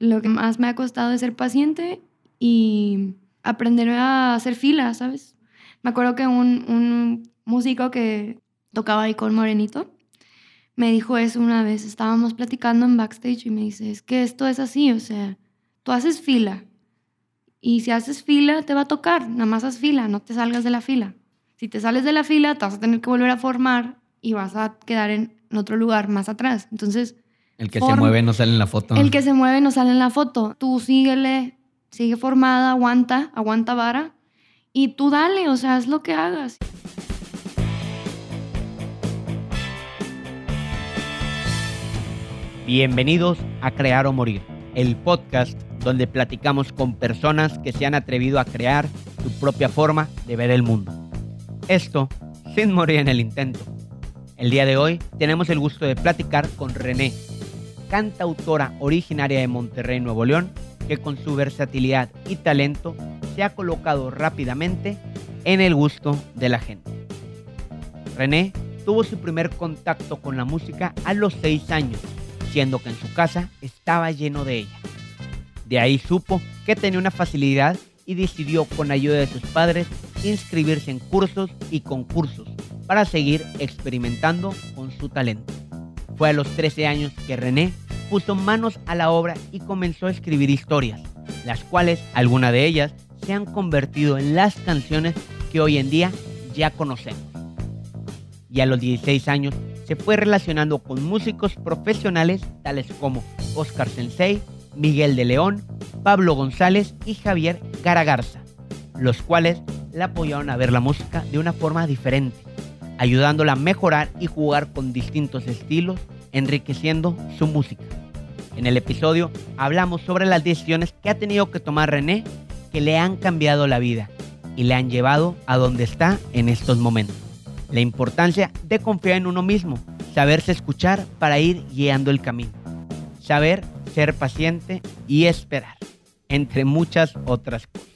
Lo que más me ha costado es ser paciente y aprender a hacer fila, ¿sabes? Me acuerdo que un, un músico que tocaba ahí Morenito me dijo eso una vez. Estábamos platicando en backstage y me dice, es que esto es así, o sea, tú haces fila. Y si haces fila, te va a tocar. Nada más haz fila, no te salgas de la fila. Si te sales de la fila, te vas a tener que volver a formar y vas a quedar en otro lugar más atrás. Entonces... El que se mueve no sale en la foto. El que se mueve no sale en la foto. Tú síguele, sigue formada, aguanta, aguanta vara. Y tú dale, o sea, haz lo que hagas. Bienvenidos a Crear o Morir, el podcast donde platicamos con personas que se han atrevido a crear su propia forma de ver el mundo. Esto sin morir en el intento. El día de hoy tenemos el gusto de platicar con René, cantautora originaria de Monterrey, Nuevo León, que con su versatilidad y talento se ha colocado rápidamente en el gusto de la gente. René tuvo su primer contacto con la música a los 6 años, siendo que en su casa estaba lleno de ella. De ahí supo que tenía una facilidad y decidió con ayuda de sus padres inscribirse en cursos y concursos para seguir experimentando con su talento. Fue a los 13 años que René puso manos a la obra y comenzó a escribir historias, las cuales, algunas de ellas, se han convertido en las canciones que hoy en día ya conocemos. Y a los 16 años se fue relacionando con músicos profesionales tales como Oscar Sensei, Miguel de León, Pablo González y Javier Garagarza, los cuales la apoyaron a ver la música de una forma diferente, ayudándola a mejorar y jugar con distintos estilos, enriqueciendo su música. En el episodio hablamos sobre las decisiones que ha tenido que tomar René que le han cambiado la vida y le han llevado a donde está en estos momentos. La importancia de confiar en uno mismo, saberse escuchar para ir guiando el camino. Saber ser paciente y esperar, entre muchas otras cosas.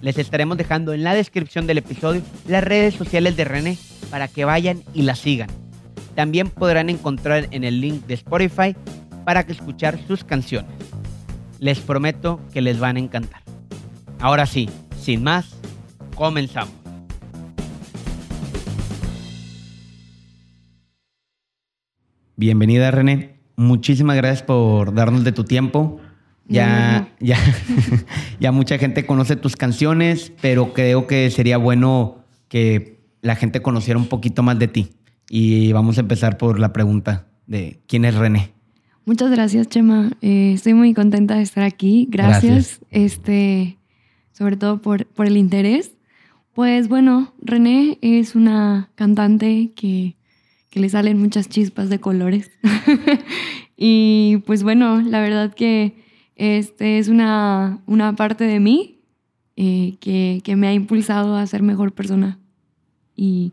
Les estaremos dejando en la descripción del episodio las redes sociales de René para que vayan y la sigan. También podrán encontrar en el link de Spotify para que escuchar sus canciones. Les prometo que les van a encantar. Ahora sí, sin más, comenzamos. Bienvenida René, muchísimas gracias por darnos de tu tiempo. Ya, ya, ya mucha gente conoce tus canciones, pero creo que sería bueno que la gente conociera un poquito más de ti. Y vamos a empezar por la pregunta de quién es René. Muchas gracias, Chema. Eh, estoy muy contenta de estar aquí. Gracias, Este, sobre todo por, por el interés. Pues bueno, René es una cantante que que le salen muchas chispas de colores. y pues bueno, la verdad que este es una, una parte de mí eh, que, que, me ha impulsado a ser mejor persona. Y,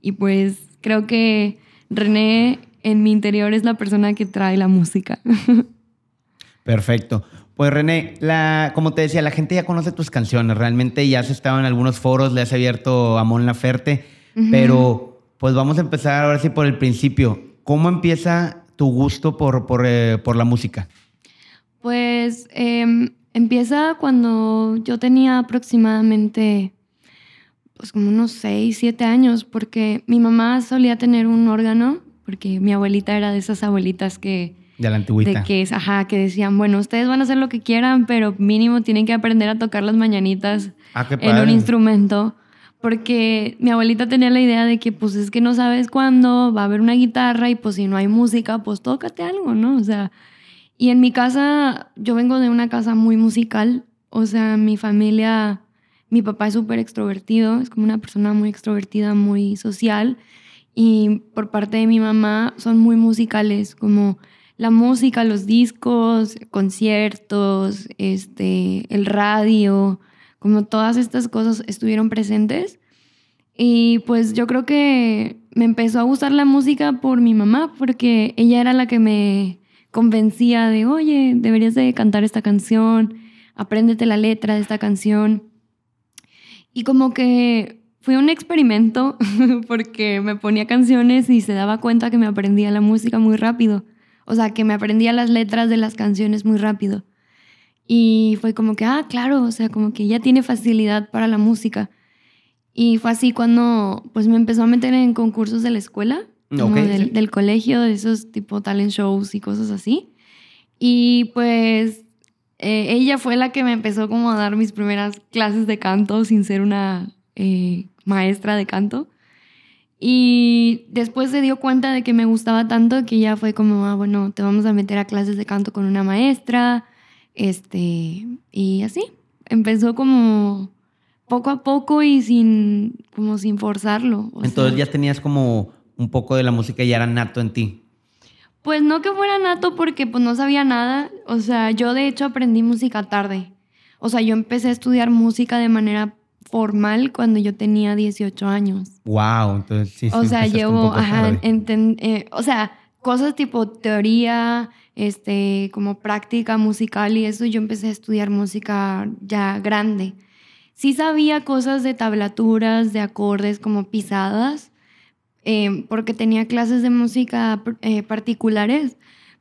y pues creo que René en mi interior es la persona que trae la música. Perfecto. Pues René, la, como te decía, la gente ya conoce tus canciones. Realmente ya has estado en algunos foros, le has abierto a Mon Laferte, pero pues vamos a empezar ahora sí por el principio. ¿Cómo empieza tu gusto por, por, eh, por la música? Pues em, empieza cuando yo tenía aproximadamente pues como unos 6, 7 años, porque mi mamá solía tener un órgano, porque mi abuelita era de esas abuelitas que... De la antigüita. De que, ajá, que decían, bueno, ustedes van a hacer lo que quieran, pero mínimo tienen que aprender a tocar las mañanitas ah, en un instrumento porque mi abuelita tenía la idea de que pues es que no sabes cuándo va a haber una guitarra y pues si no hay música, pues tócate algo, ¿no? O sea, y en mi casa, yo vengo de una casa muy musical, o sea, mi familia, mi papá es súper extrovertido, es como una persona muy extrovertida, muy social, y por parte de mi mamá son muy musicales, como la música, los discos, conciertos, este, el radio, como todas estas cosas estuvieron presentes. Y pues yo creo que me empezó a gustar la música por mi mamá, porque ella era la que me convencía de, oye, deberías de cantar esta canción, apréndete la letra de esta canción. Y como que fue un experimento, porque me ponía canciones y se daba cuenta que me aprendía la música muy rápido. O sea, que me aprendía las letras de las canciones muy rápido. Y fue como que, ah, claro, o sea, como que ella tiene facilidad para la música. Y fue así cuando pues me empezó a meter en concursos de la escuela, como del, del, colegio, de esos tipo talent shows y cosas así. Y pues eh, ella fue la que me empezó como a dar mis primeras clases de canto sin ser una eh, maestra de canto. Y después se dio cuenta de que me gustaba tanto que ya fue como, ah, bueno, te vamos a meter a clases de canto con una maestra. Este, y así. Empezó como poco a poco y sin, como sin forzarlo. Entonces ya tenías como un poco de la música y ya era nato en ti. Pues no que fuera nato porque pues no sabía nada. O sea, yo de hecho aprendí música tarde. O sea, yo empecé a estudiar música de manera formal cuando yo tenía 18 años. Wow, entonces sí. O sea, llevo, ajá, eh, o sea, cosas tipo teoría, este, como práctica musical y eso, yo empecé a estudiar música ya grande. Sí sabía cosas de tablaturas, de acordes, como pisadas, eh, porque tenía clases de música eh, particulares,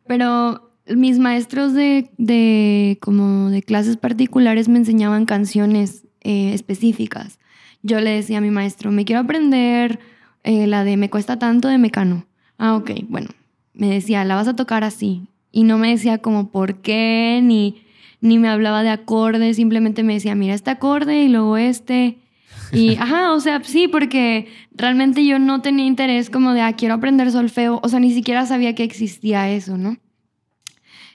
pero mis maestros de, de, como de clases particulares me enseñaban canciones eh, específicas. Yo le decía a mi maestro, me quiero aprender la de Me cuesta tanto de Mecano. Ah, ok, bueno. Me decía, la vas a tocar así. Y no me decía como por qué, ni ni me hablaba de acordes, simplemente me decía, mira este acorde y luego este. Y, ajá, o sea, sí, porque realmente yo no tenía interés como de, ah, quiero aprender solfeo, o sea, ni siquiera sabía que existía eso, ¿no?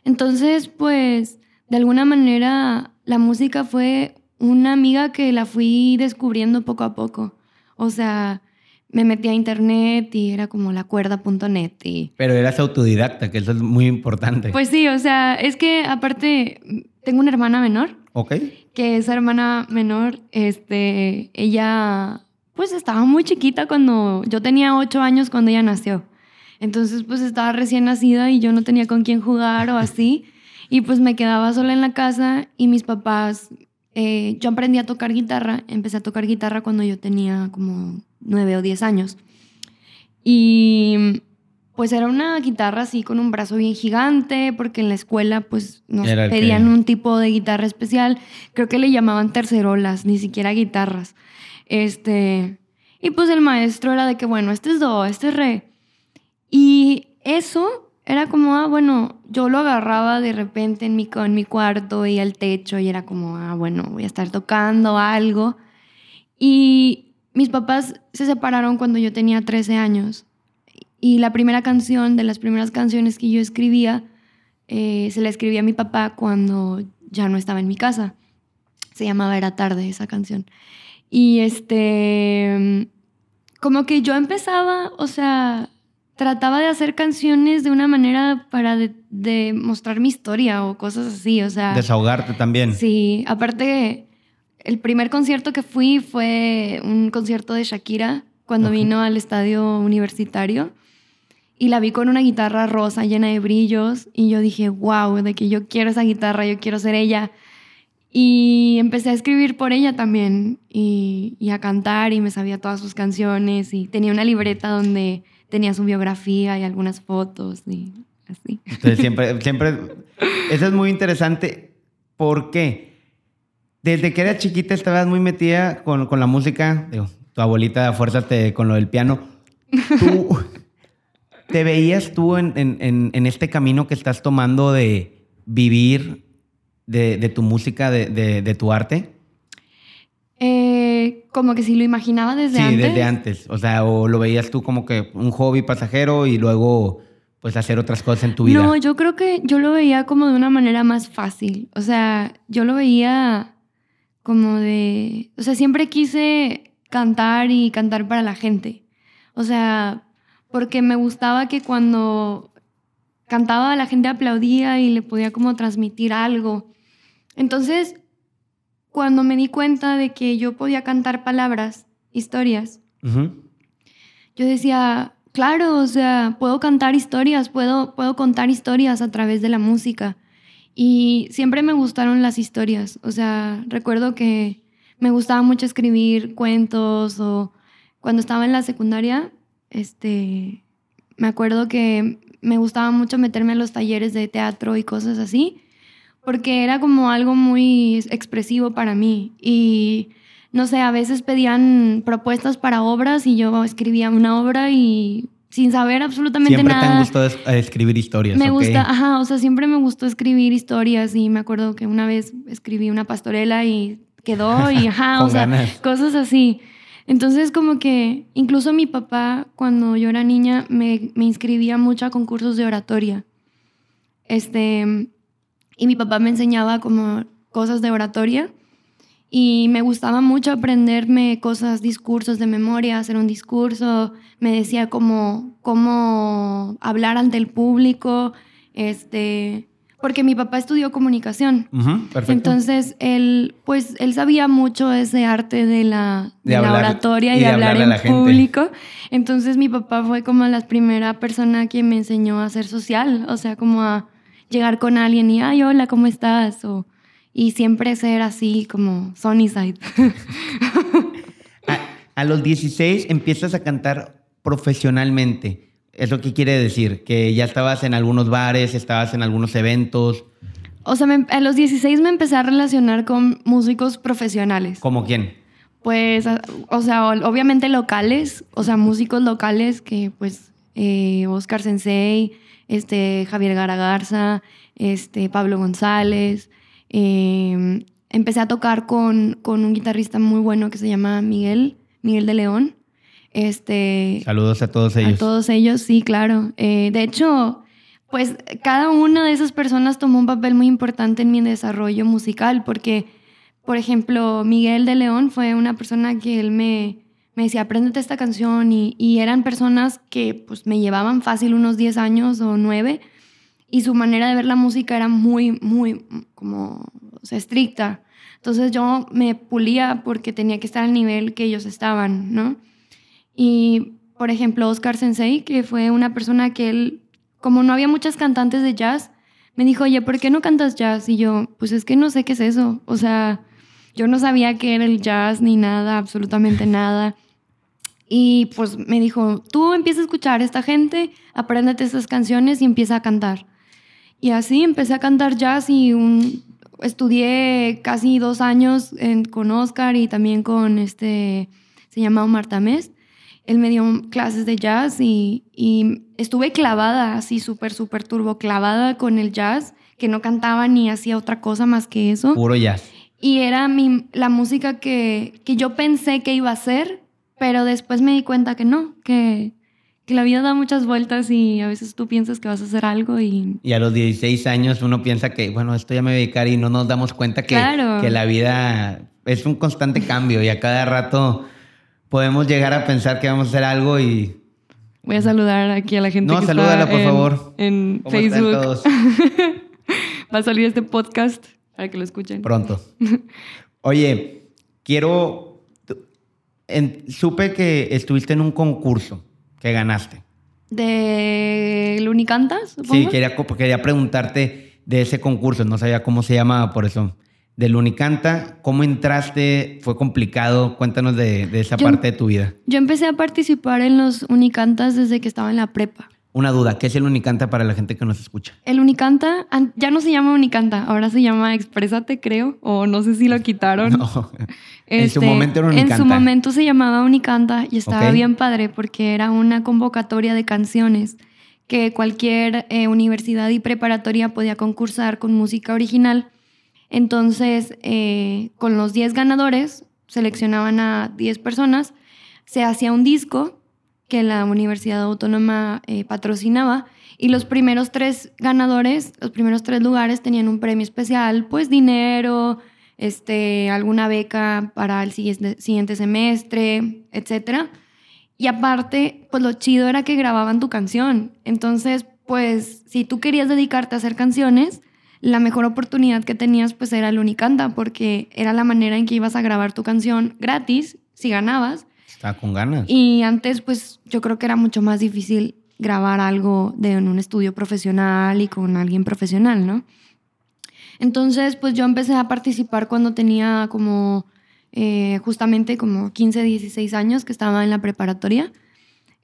Entonces, pues, de alguna manera, la música fue una amiga que la fui descubriendo poco a poco. O sea, me metí a internet y era como la cuerda.net. Y... Pero eras autodidacta, que eso es muy importante. Pues sí, o sea, es que aparte tengo una hermana menor. Ok. Que esa hermana menor, este, ella, pues estaba muy chiquita cuando yo tenía ocho años cuando ella nació. Entonces, pues estaba recién nacida y yo no tenía con quién jugar o así. Y pues me quedaba sola en la casa y mis papás, eh, yo aprendí a tocar guitarra, empecé a tocar guitarra cuando yo tenía como nueve o diez años. Y pues era una guitarra así con un brazo bien gigante, porque en la escuela pues nos pedían un tipo de guitarra especial. Creo que le llamaban tercerolas, ni siquiera guitarras. Este, y pues el maestro era de que, bueno, este es do, este es re. Y eso era como, ah, bueno, yo lo agarraba de repente en mi, en mi cuarto y al techo y era como, ah, bueno, voy a estar tocando algo. Y mis papás se separaron cuando yo tenía 13 años. Y la primera canción, de las primeras canciones que yo escribía, eh, se la escribí a mi papá cuando ya no estaba en mi casa. Se llamaba Era tarde esa canción. Y este, como que yo empezaba, o sea, trataba de hacer canciones de una manera para de, mostrar mi historia o cosas así, o sea. Desahogarte también. Sí, aparte, el primer concierto que fui fue un concierto de Shakira cuando vino al estadio universitario y la vi con una guitarra rosa llena de brillos y yo dije, wow, de que yo quiero esa guitarra, yo quiero ser ella. Y empecé a escribir por ella también y, a cantar y me sabía todas sus canciones y tenía una libreta donde tenía su biografía y algunas fotos y así. Entonces siempre, siempre, eso es muy interesante. ¿Por qué? Desde que era chiquita estabas muy metida con, con la música, Digo, tu abuelita fuérzate con lo del piano. Tú... ¿Te veías tú en, este camino que estás tomando de vivir de, tu música, de, tu arte? Eh, como que si lo imaginaba desde antes. Sí, desde antes. O sea, o lo veías tú como que un hobby pasajero y luego pues hacer otras cosas en tu vida. No, yo creo que yo lo veía como de una manera más fácil. O sea, yo lo veía como de... O sea, siempre quise cantar y cantar para la gente. O sea, porque me gustaba que cuando cantaba la gente aplaudía y le podía como transmitir algo. Entonces, cuando me di cuenta de que yo podía cantar palabras, historias, yo decía, claro, o sea, puedo cantar historias, puedo, puedo contar historias a través de la música. Y siempre me gustaron las historias. O sea, recuerdo que me gustaba mucho escribir cuentos o cuando estaba en la secundaria este, me acuerdo que me gustaba mucho meterme a los talleres de teatro y cosas así, porque era como algo muy expresivo para mí y no sé, a veces pedían propuestas para obras y yo escribía una obra y sin saber absolutamente siempre nada. Siempre te han gustado escribir historias. Me gusta, ajá, o sea, siempre me gustó escribir historias y me acuerdo que una vez escribí una pastorela y quedó y ajá, o sea, cosas así. Entonces como que incluso mi papá cuando yo era niña me, me inscribía mucho a concursos de oratoria. Este, y mi papá me enseñaba como cosas de oratoria y me gustaba mucho aprenderme cosas, discursos de memoria, hacer un discurso, me decía cómo, cómo hablar ante el público, este, porque mi papá estudió comunicación. perfecto. Entonces, él, pues, él sabía mucho ese arte de la, de oratoria y, de, hablar en público. Entonces, mi papá fue como la primera persona que me enseñó a ser social, o sea, como a llegar con alguien y, ay, hola, ¿cómo estás? O, y siempre ser así como Sunny Side. a, los 16 empiezas a cantar profesionalmente. ¿Eso qué quiere decir? Que ya estabas en algunos bares, estabas en algunos eventos. O sea, a los 16 me empecé a relacionar con músicos profesionales. ¿Como quién? Pues, o sea, obviamente locales, o sea, músicos locales que pues eh, Oscar Sensei, este, Javier Garagarza, este, Pablo González, Em, empecé a tocar con, con, un guitarrista muy bueno que se llama Miguel, Miguel de León. Este, Saludos a todos ellos. A todos ellos, sí, claro. Eh, de hecho, pues cada una de esas personas tomó un papel muy importante en mi desarrollo musical, porque, por ejemplo, Miguel de León fue una persona que él me, me decía, apréndete esta canción, y, y, eran personas que pues me llevaban fácil unos 10 años o 9, y su manera de ver la música era muy, muy, como, o sea, estricta. Entonces yo me pulía porque tenía que estar al nivel que ellos estaban, ¿no? Y, por ejemplo, Oscar Sensei, que fue una persona que él, como no había muchas cantantes de jazz, me dijo, oye, ¿por qué no cantas jazz? Y yo, pues es que no sé qué es eso. O sea, yo no sabía qué era el jazz ni nada, absolutamente nada. Y pues me dijo, tú empieza a escuchar a esta gente, apréndete estas canciones y empieza a cantar. Y así empecé a cantar jazz y un, estudié casi dos años con Oscar y también con este, se llama Omar Tamés. Él me dio clases de jazz y, y estuve clavada, así súper, súper turbo, clavada con el jazz, que no cantaba ni hacía otra cosa más que eso. Puro jazz. Y era mi, la música que, que yo pensé que iba a ser, pero después me di cuenta que no, que, que la vida da muchas vueltas y a veces tú piensas que vas a hacer algo y... Y a los 16 años uno piensa que, bueno, esto ya me voy a dedicar y no nos damos cuenta que, que la vida es un constante cambio y a cada rato podemos llegar a pensar que vamos a hacer algo y... Voy a saludar aquí a la gente no, que salúdala, está por favor. en Facebook. Va a salir este podcast para que lo escuchen. Pronto. Oye, quiero... supe que estuviste en un concurso que ganaste. ¿De Unicantas? Sí, quería, quería preguntarte de ese concurso, no sabía cómo se llamaba por eso. Del Unicanta, ¿cómo entraste? ¿Fue complicado? Cuéntanos de, esa parte de tu vida. Yo empecé a participar en los Unicantas desde que estaba en la prepa. Una duda, ¿qué es el Unicanta para la gente que nos escucha? El Unicanta ya no se llama Unicanta, ahora se llama Exprésate, creo, o no sé si lo quitaron. No. en su este, momento era Unicanta. En su momento se llamaba Unicanta y estaba bien padre porque era una convocatoria de canciones que cualquier eh, universidad y preparatoria podía concursar con música original. Entonces, eh, con los 10 ganadores, seleccionaban a 10 personas, se hacía un disco que la Universidad Autónoma eh, patrocinaba. Y los primeros tres ganadores, los primeros tres lugares tenían un premio especial, pues dinero, este, alguna beca para el siguiente, semestre, etc. Y aparte, pues lo chido era que grababan tu canción. Entonces, pues si tú querías dedicarte a hacer canciones, la mejor oportunidad que tenías pues era el Unicanta, porque era la manera en que ibas a grabar tu canción gratis, si ganabas, Está con ganas. Y antes, pues yo creo que era mucho más difícil grabar algo de, en un estudio profesional y con alguien profesional, ¿no? Entonces, pues yo empecé a participar cuando tenía como eh, justamente como 15, 16 años que estaba en la preparatoria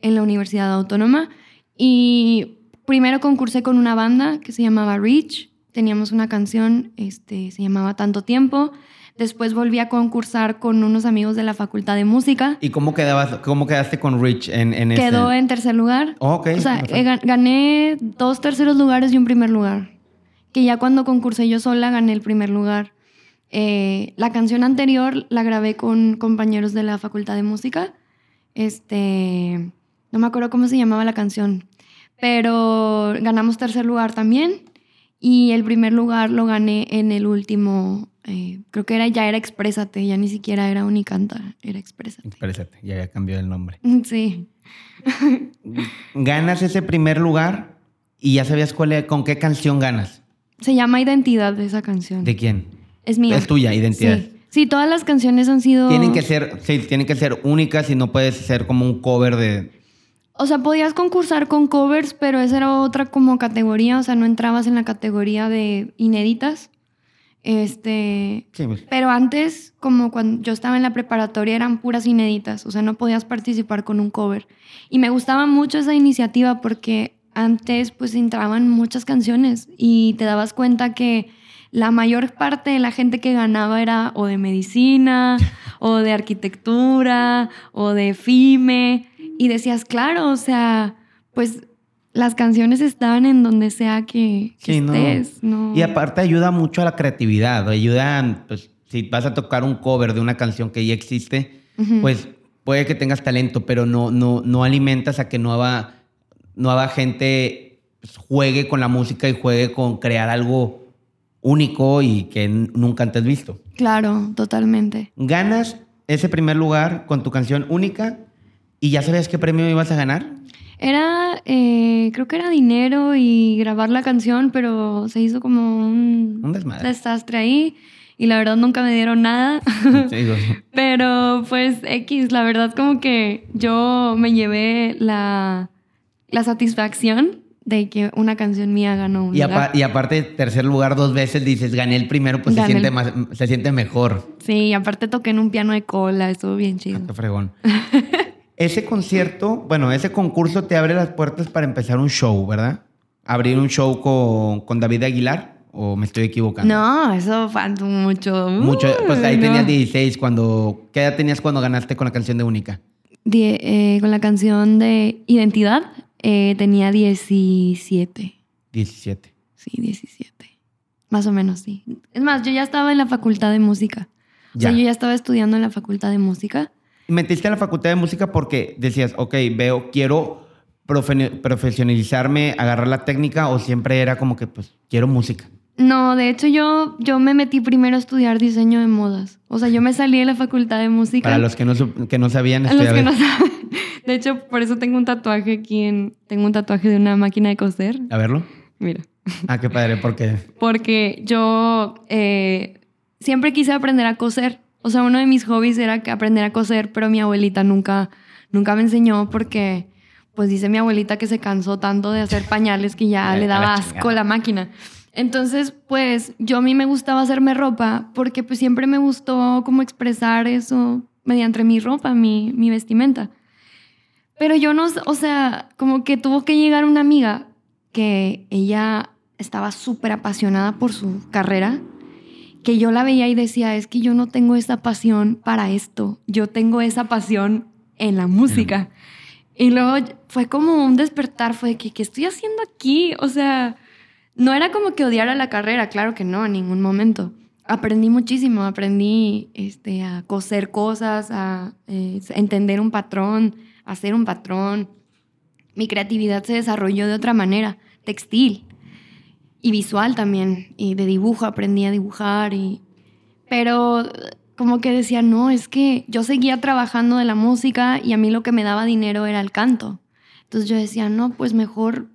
en la Universidad Autónoma y primero concursé con una banda que se llamaba Reach teníamos una canción, este, se llamaba Tanto Tiempo. Después volví a concursar con unos amigos de la Facultad de Música. ¿Y cómo, quedabas, cómo quedaste con Rich en, en Quedó en tercer lugar. Oh, ok. O sea, gané dos terceros lugares y un primer lugar. Que ya cuando concursé yo sola gané el primer lugar. Eh, la canción anterior la grabé con compañeros de la Facultad de Música. Este, no me acuerdo cómo se llamaba la canción, pero ganamos tercer lugar también y el primer lugar lo gané en el último, eh, creo que era ya era Exprésate, ya ni siquiera era Unicanta, era Exprésate. Exprésate, ya había cambiado el nombre. Sí. ganas ese primer lugar y ya sabías cuál con qué canción ganas. Se llama Identidad de esa canción. ¿De quién? Es mía. Es tuya, Identidad. Sí. Sí, todas las canciones han sido. Tienen que ser, sí, tienen que ser únicas y no puedes ser como un cover de. O sea, podías concursar con covers, pero esa era otra como categoría, o sea, no entrabas en la categoría de inéditas. Este. Sí, pues. Pero antes, como cuando yo estaba en la preparatoria, eran puras inéditas, o sea, no podías participar con un cover. Y me gustaba mucho esa iniciativa porque antes, pues entraban muchas canciones y te dabas cuenta que la mayor parte de la gente que ganaba era o de medicina, o de arquitectura, o de FIME. Y decías, claro, o sea, pues las canciones estaban en donde sea que, estés. No. Y aparte ayuda mucho a la creatividad, ayuda, pues si vas a tocar un cover de una canción que ya existe, pues puede que tengas talento, pero no, no, no alimentas a que nueva, nueva gente pues, juegue con la música y juegue con crear algo único y que nunca antes visto. Claro, totalmente. Ganas ese primer lugar con tu canción única y ya sabías qué premio ibas a ganar. Era, eh, creo que era dinero y grabar la canción, pero se hizo como un, desastre ahí y la verdad nunca me dieron nada. pero pues X, la verdad como que yo me llevé la, la satisfacción de que una canción mía ganó un y, y aparte, tercer lugar dos veces, dices, gané el primero, pues se siente, más, se siente mejor. Sí, y aparte toqué en un piano de cola, estuvo bien chido. Ah, qué fregón. ese concierto, bueno, ese concurso te abre las puertas para empezar un show, ¿verdad? Abrir un show con, con David Aguilar. ¿O me estoy equivocando? No, eso fue mucho. mucho. Pues ahí tenías 16 cuando... ¿Qué edad tenías cuando ganaste con la canción de Única? Eh, con la canción de Identidad eh, tenía 17. 17. Sí, 17. Más o menos, sí. Es más, yo ya estaba en la facultad de música. O sea, yo ya estaba estudiando en la facultad de música. ¿Metiste en la facultad de música porque decías, ok, veo, quiero profesionalizarme, agarrar la técnica o siempre era como que, pues, quiero música? No, de hecho yo, yo me metí primero a estudiar diseño de modas. O sea, yo me salí de la facultad de música. Para los que no, que no sabían estudiar. Los que no saben. De hecho, por eso tengo un tatuaje aquí en... Tengo un tatuaje de una máquina de coser. A verlo. Mira. Ah, qué padre. ¿Por qué? Porque yo eh, siempre quise aprender a coser. O sea, uno de mis hobbies era aprender a coser, pero mi abuelita nunca, nunca me enseñó porque, pues dice mi abuelita que se cansó tanto de hacer pañales que ya le daba asco la máquina. Entonces, pues yo a mí me gustaba hacerme ropa porque pues siempre me gustó como expresar eso mediante mi ropa, mi, mi vestimenta. Pero yo no, o sea, como que tuvo que llegar una amiga que ella estaba súper apasionada por su carrera, que yo la veía y decía, es que yo no tengo esa pasión para esto, yo tengo esa pasión en la música. Y luego fue como un despertar, fue de que, ¿qué estoy haciendo aquí? O sea, no era como que odiara la carrera, claro que no, en ningún momento. Aprendí muchísimo, aprendí este, a coser cosas, a eh, entender un patrón, a hacer un patrón. Mi creatividad se desarrolló de otra manera, textil y visual también, y de dibujo aprendí a dibujar, y... pero como que decía, no, es que yo seguía trabajando de la música y a mí lo que me daba dinero era el canto. Entonces yo decía, no, pues mejor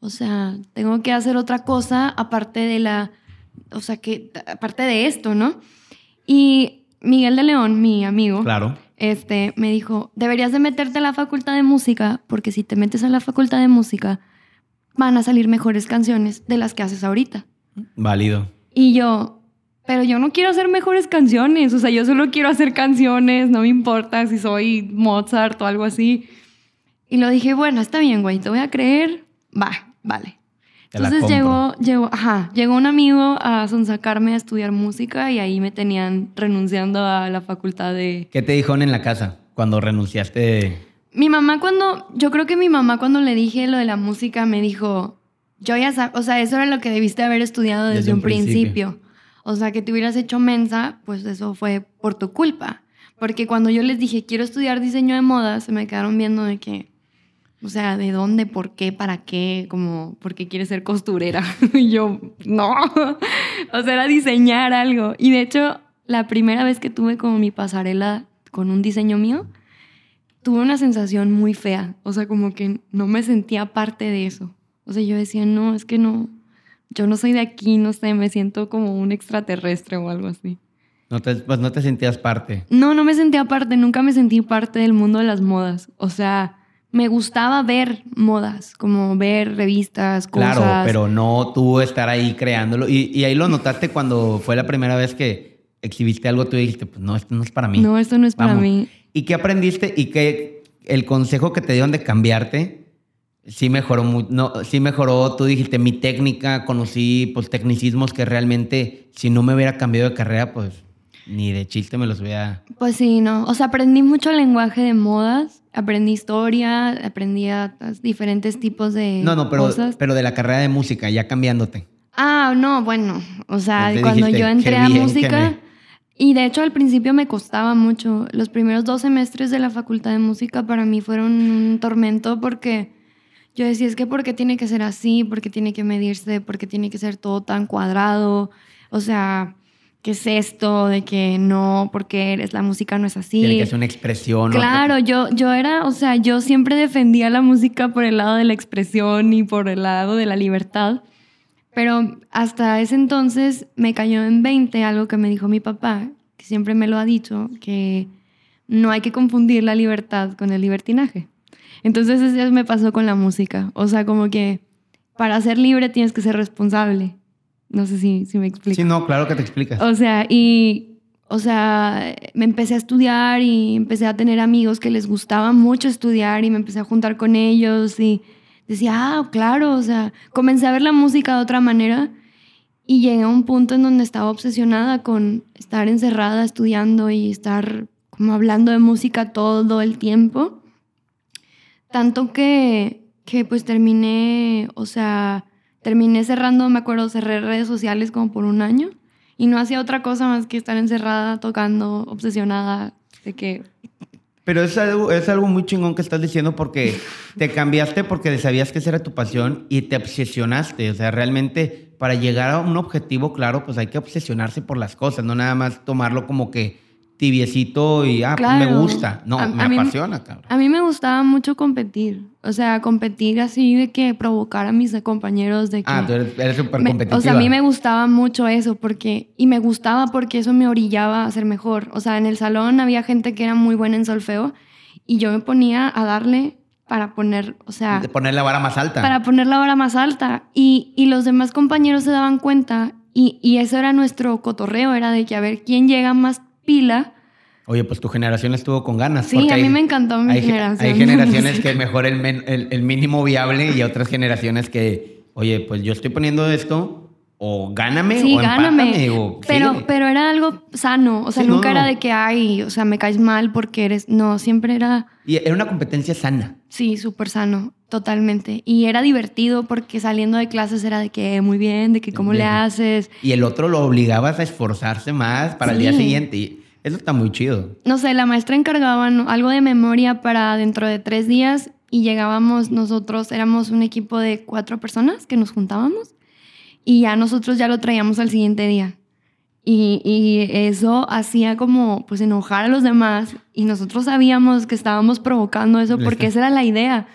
o sea, tengo que hacer otra cosa aparte de la, o sea, que aparte de esto, ¿no? Y Miguel de León, mi amigo, claro. este, me dijo, deberías de meterte a la facultad de música, porque si te metes a la facultad de música, van a salir mejores canciones de las que haces ahorita. Válido. Y yo, pero yo no quiero hacer mejores canciones, o sea, yo solo quiero hacer canciones, no me importa si soy Mozart o algo así. Y lo dije, bueno, está bien, güey, te voy a creer, va, vale. Te Entonces llegó, llegó, ajá, llegó un amigo a sonsacarme a estudiar música y ahí me tenían renunciando a la facultad de... ¿Qué te dijeron en la casa cuando renunciaste? Mi mamá cuando, yo creo que mi mamá cuando le dije lo de la música me dijo, yo ya sabía, o sea, eso era lo que debiste haber estudiado desde, Desde un principio. principio. O sea, que te hubieras hecho mensa, pues eso fue por tu culpa. Porque cuando yo les dije, quiero estudiar diseño de moda, se me quedaron viendo de que, o sea, ¿de dónde? ¿Por qué? ¿Para qué? Como, ¿por qué quieres ser costurera? y yo, no. o sea, era diseñar algo. Y de hecho, la primera vez que tuve como mi pasarela con un diseño mío, tuve una sensación muy fea. O sea, como que no me sentía parte de eso. O sea, yo decía, no, es que no, yo no soy de aquí, no sé, me siento como un extraterrestre o algo así. No te, pues no te sentías parte. No, no me sentía parte, nunca me sentí parte del mundo de las modas. O sea, me gustaba ver modas, como ver revistas, cosas. Claro, pero no tú estar ahí creándolo. Y, y ahí lo notaste cuando fue la primera vez que exhibiste algo, tú dijiste, pues no, esto no es para mí. No, esto no es para mí. ¿Y qué aprendiste? ¿Y qué el consejo que te dieron de cambiarte? Sí mejoró, no, sí mejoró, tú dijiste, mi técnica, conocí pues tecnicismos que realmente si no me hubiera cambiado de carrera, pues ni de chiste me los hubiera... Pues sí, no. O sea, aprendí mucho lenguaje de modas, aprendí historia, aprendí a, diferentes tipos de No, no, pero, cosas. pero de la carrera de música, ya cambiándote. Ah, no, bueno, o sea, Entonces cuando dijiste, yo "Qué entré a música, me-". Y de hecho al principio me costaba mucho, los primeros dos semestres de la facultad de música para mí fueron un tormento porque yo decía, es que ¿por qué tiene que ser así? ¿Por qué tiene que medirse? ¿Por qué tiene que ser todo tan cuadrado? O sea, ¿qué es esto de que no, porque eres, la música no es así? Tiene que ser una expresión. Claro, yo, yo era, o sea, yo siempre defendía la música por el lado de la expresión y por el lado de la libertad. Pero hasta ese entonces me cayó en 20 algo que me dijo mi papá, que siempre me lo ha dicho, que no hay que confundir la libertad con el libertinaje. Entonces eso me pasó con la música. O sea, como que para ser libre tienes que ser responsable. No sé si, si me explico. Sí, no, claro que te explicas. O sea, y, o sea, me empecé a estudiar y empecé a tener amigos que les gustaba mucho estudiar y me empecé a juntar con ellos y decía, ah, claro, o sea, comencé a ver la música de otra manera y llegué a un punto en donde estaba obsesionada con estar encerrada estudiando y estar como hablando de música todo el tiempo. Tanto que, que pues terminé, o sea, terminé cerrando, me acuerdo, cerré redes sociales como por un año y no hacía otra cosa más que estar encerrada, tocando, obsesionada de que... Pero es algo, es algo muy chingón que estás diciendo porque te cambiaste porque sabías que esa era tu pasión y te obsesionaste. O sea, realmente para llegar a un objetivo claro, pues hay que obsesionarse por las cosas, no nada más tomarlo como que tibiecito y, ah, pues me Claro. gusta. No, A- me a mí- apasiona, cabrón. A mí me gustaba mucho competir, o sea, competir así de que provocar a mis compañeros de que... Ah, tú eres eres súper Me- competitiva. o sea, a mí me gustaba mucho eso porque y me gustaba porque eso me orillaba a ser mejor. O sea, en el salón había gente que era muy buena en solfeo y yo me ponía a darle para poner, o sea, De poner la vara más alta. para poner la vara más alta y, y los demás compañeros se daban cuenta y, y eso era nuestro cotorreo, era de que a ver quién llega más pila. Oye, pues tu generación estuvo con ganas. Sí, a mí hay- me encantó mi hay, ge- generación. Hay generaciones que mejor el, el, el mínimo viable y otras generaciones que, oye, pues yo estoy poniendo esto, o gáname Sí, o gáname. empátame. O pero, síguele. pero era algo sano. O sea, Sí, nunca no. era de que, ay, o sea, me caes mal porque eres. No, siempre era, Y era una competencia sana. sí, súper sano, totalmente. Y era divertido porque saliendo de clases era de que, muy bien, de que cómo le Bien. haces. Y el otro lo obligabas a esforzarse más para el día Sí. siguiente. Y eso está muy chido. No sé, la maestra encargaba algo de memoria para dentro de tres días y llegábamos nosotros, éramos un equipo de cuatro personas que nos juntábamos y ya nosotros ya lo traíamos al siguiente día. Y, y eso hacía como pues enojar a los demás y nosotros sabíamos que estábamos provocando eso Le porque esa era la idea.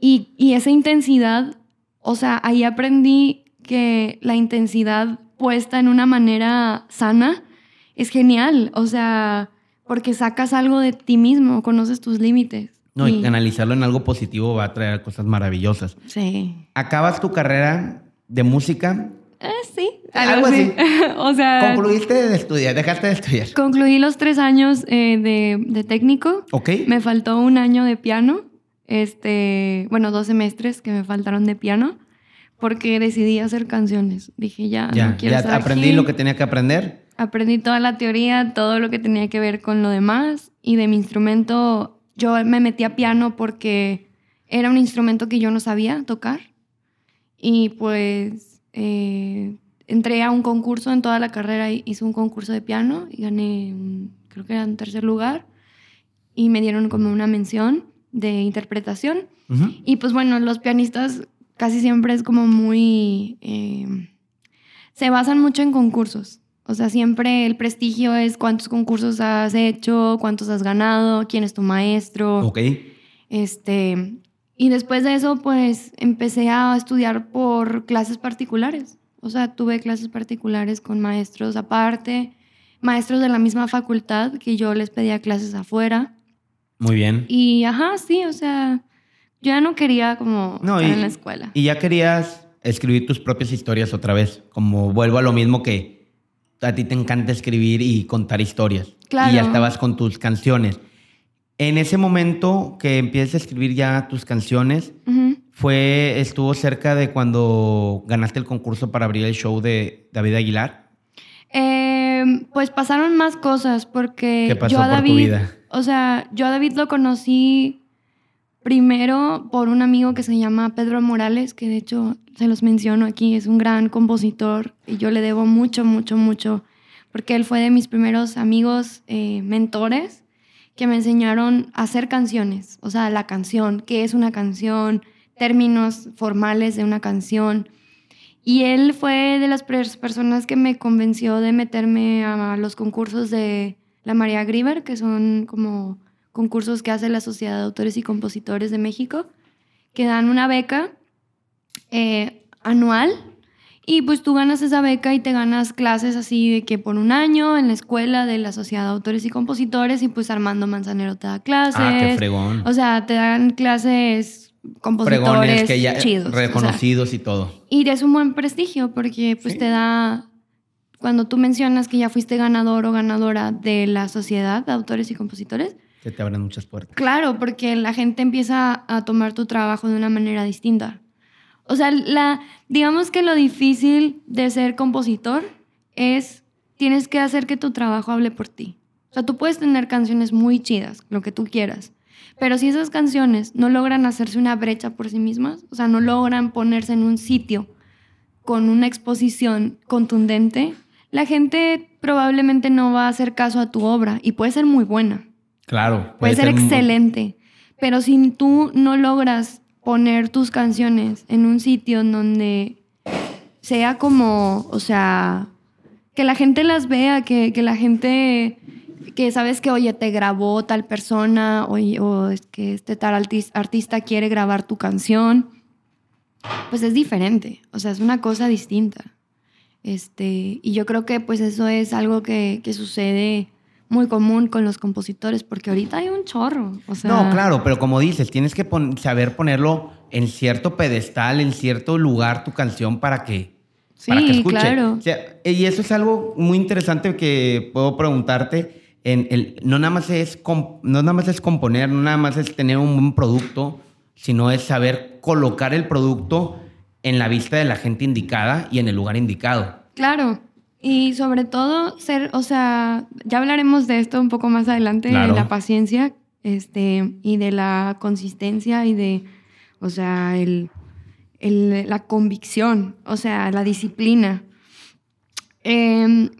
Y, y esa intensidad, o sea, ahí aprendí que la intensidad puesta en una manera sana es genial, o sea, porque sacas algo de ti mismo, conoces tus límites. No, y analizarlo en algo positivo va a traer cosas maravillosas. Sí. Acabas tu carrera de música. Eh, sí, Algo algo así. o sea, Concluiste de estudiar, dejaste de estudiar. concluí los tres años eh, de, de técnico. ¿Ok? Me faltó un año de piano, este, bueno, dos semestres que me faltaron de piano, porque decidí hacer canciones. Dije, ya, Ya, no quiero ya estar aprendí aquí. lo que tenía que aprender. Aprendí toda la teoría, todo lo que tenía que ver con lo demás. Y de mi instrumento, yo me metí a piano porque era un instrumento que yo no sabía tocar. Y pues eh, entré a un concurso en toda la carrera, hice un concurso de piano y gané, creo que era en tercer lugar. Y me dieron como una mención de interpretación. Y pues bueno, los pianistas casi siempre es como muy... eh, se basan mucho en concursos. O sea, siempre el prestigio es cuántos concursos has hecho, cuántos has ganado, quién es tu maestro. Ok. Este, y después de eso, pues empecé a estudiar por clases particulares. O sea, tuve clases particulares con maestros aparte, maestros de la misma facultad que yo les pedía clases afuera. Muy bien. Y ajá, sí, o sea, yo ya no quería como No, estar y- en la escuela. Y ya querías escribir tus propias historias otra vez. Como vuelvo a lo mismo que a ti te encanta escribir y contar historias. Claro. Y ya estabas con tus canciones. En ese momento que empiezas a escribir ya tus canciones, fue, estuvo cerca de cuando ganaste el concurso para abrir el show de David Aguilar. Eh, pues pasaron más cosas porque ¿Qué pasó yo a por tu vida? O sea, yo a David lo conocí primero por un amigo que se llama Pedro Morales, que de hecho se los menciono aquí, es un gran compositor y yo le debo mucho, mucho, mucho, porque él fue de mis primeros amigos eh, mentores que me enseñaron a hacer canciones, o sea, la canción, qué es una canción, términos formales de una canción. Y él fue de las pers- personas que me convenció de meterme a los concursos de la María Grieber, que son como concursos que hace la Sociedad de Autores y Compositores de México, que dan una beca eh, anual. Y pues tú ganas esa beca y te ganas clases así de que por un año en la escuela de la Sociedad de Autores y Compositores y pues Armando Manzanero te da clases. Ah, qué fregón. O sea, te dan clases compositores Fregones que ya chidos. o sea, reconocidos y todo. y es un buen prestigio porque pues Sí. te da, cuando tú mencionas que ya fuiste ganador o ganadora de la Sociedad de Autores y Compositores, Que te abren muchas puertas. claro, porque la gente empieza a tomar tu trabajo de una manera distinta. O sea, la, digamos que lo difícil de ser compositor es, tienes que hacer que tu trabajo hable por ti. O sea, tú puedes tener canciones muy chidas, lo que tú quieras, pero si esas canciones no logran hacerse una brecha por sí mismas, o sea, no logran ponerse en un sitio con una exposición contundente, la gente probablemente no va a hacer caso a tu obra y puede ser muy buena. Claro. Puede, ser, excelente, pero si tú no logras poner tus canciones en un sitio en donde sea como, o sea, que la gente las vea, que, que la gente, que sabes que, oye, te grabó tal persona, oye, o es que este tal artis- artista quiere grabar tu canción, pues es diferente, o sea, es una cosa distinta. Este, y yo creo que pues eso es algo que, que sucede muy común con los compositores, porque ahorita hay un chorro. O sea, No, claro, pero como dices, tienes que pon- saber ponerlo en cierto pedestal, en cierto lugar tu canción para que, para que Sí, escuche. claro. O sea, y eso es algo muy interesante que puedo preguntarte. En el, no, nada más es no nada más es componer, no nada más es tener un buen producto, sino es saber colocar el producto en la vista de la gente indicada y en el lugar indicado. Claro. Y sobre todo ser, o sea, ya hablaremos de esto un poco más adelante, Claro. de la paciencia este, y de la consistencia y de, o sea, el, el- la convicción, o sea, la disciplina. Em,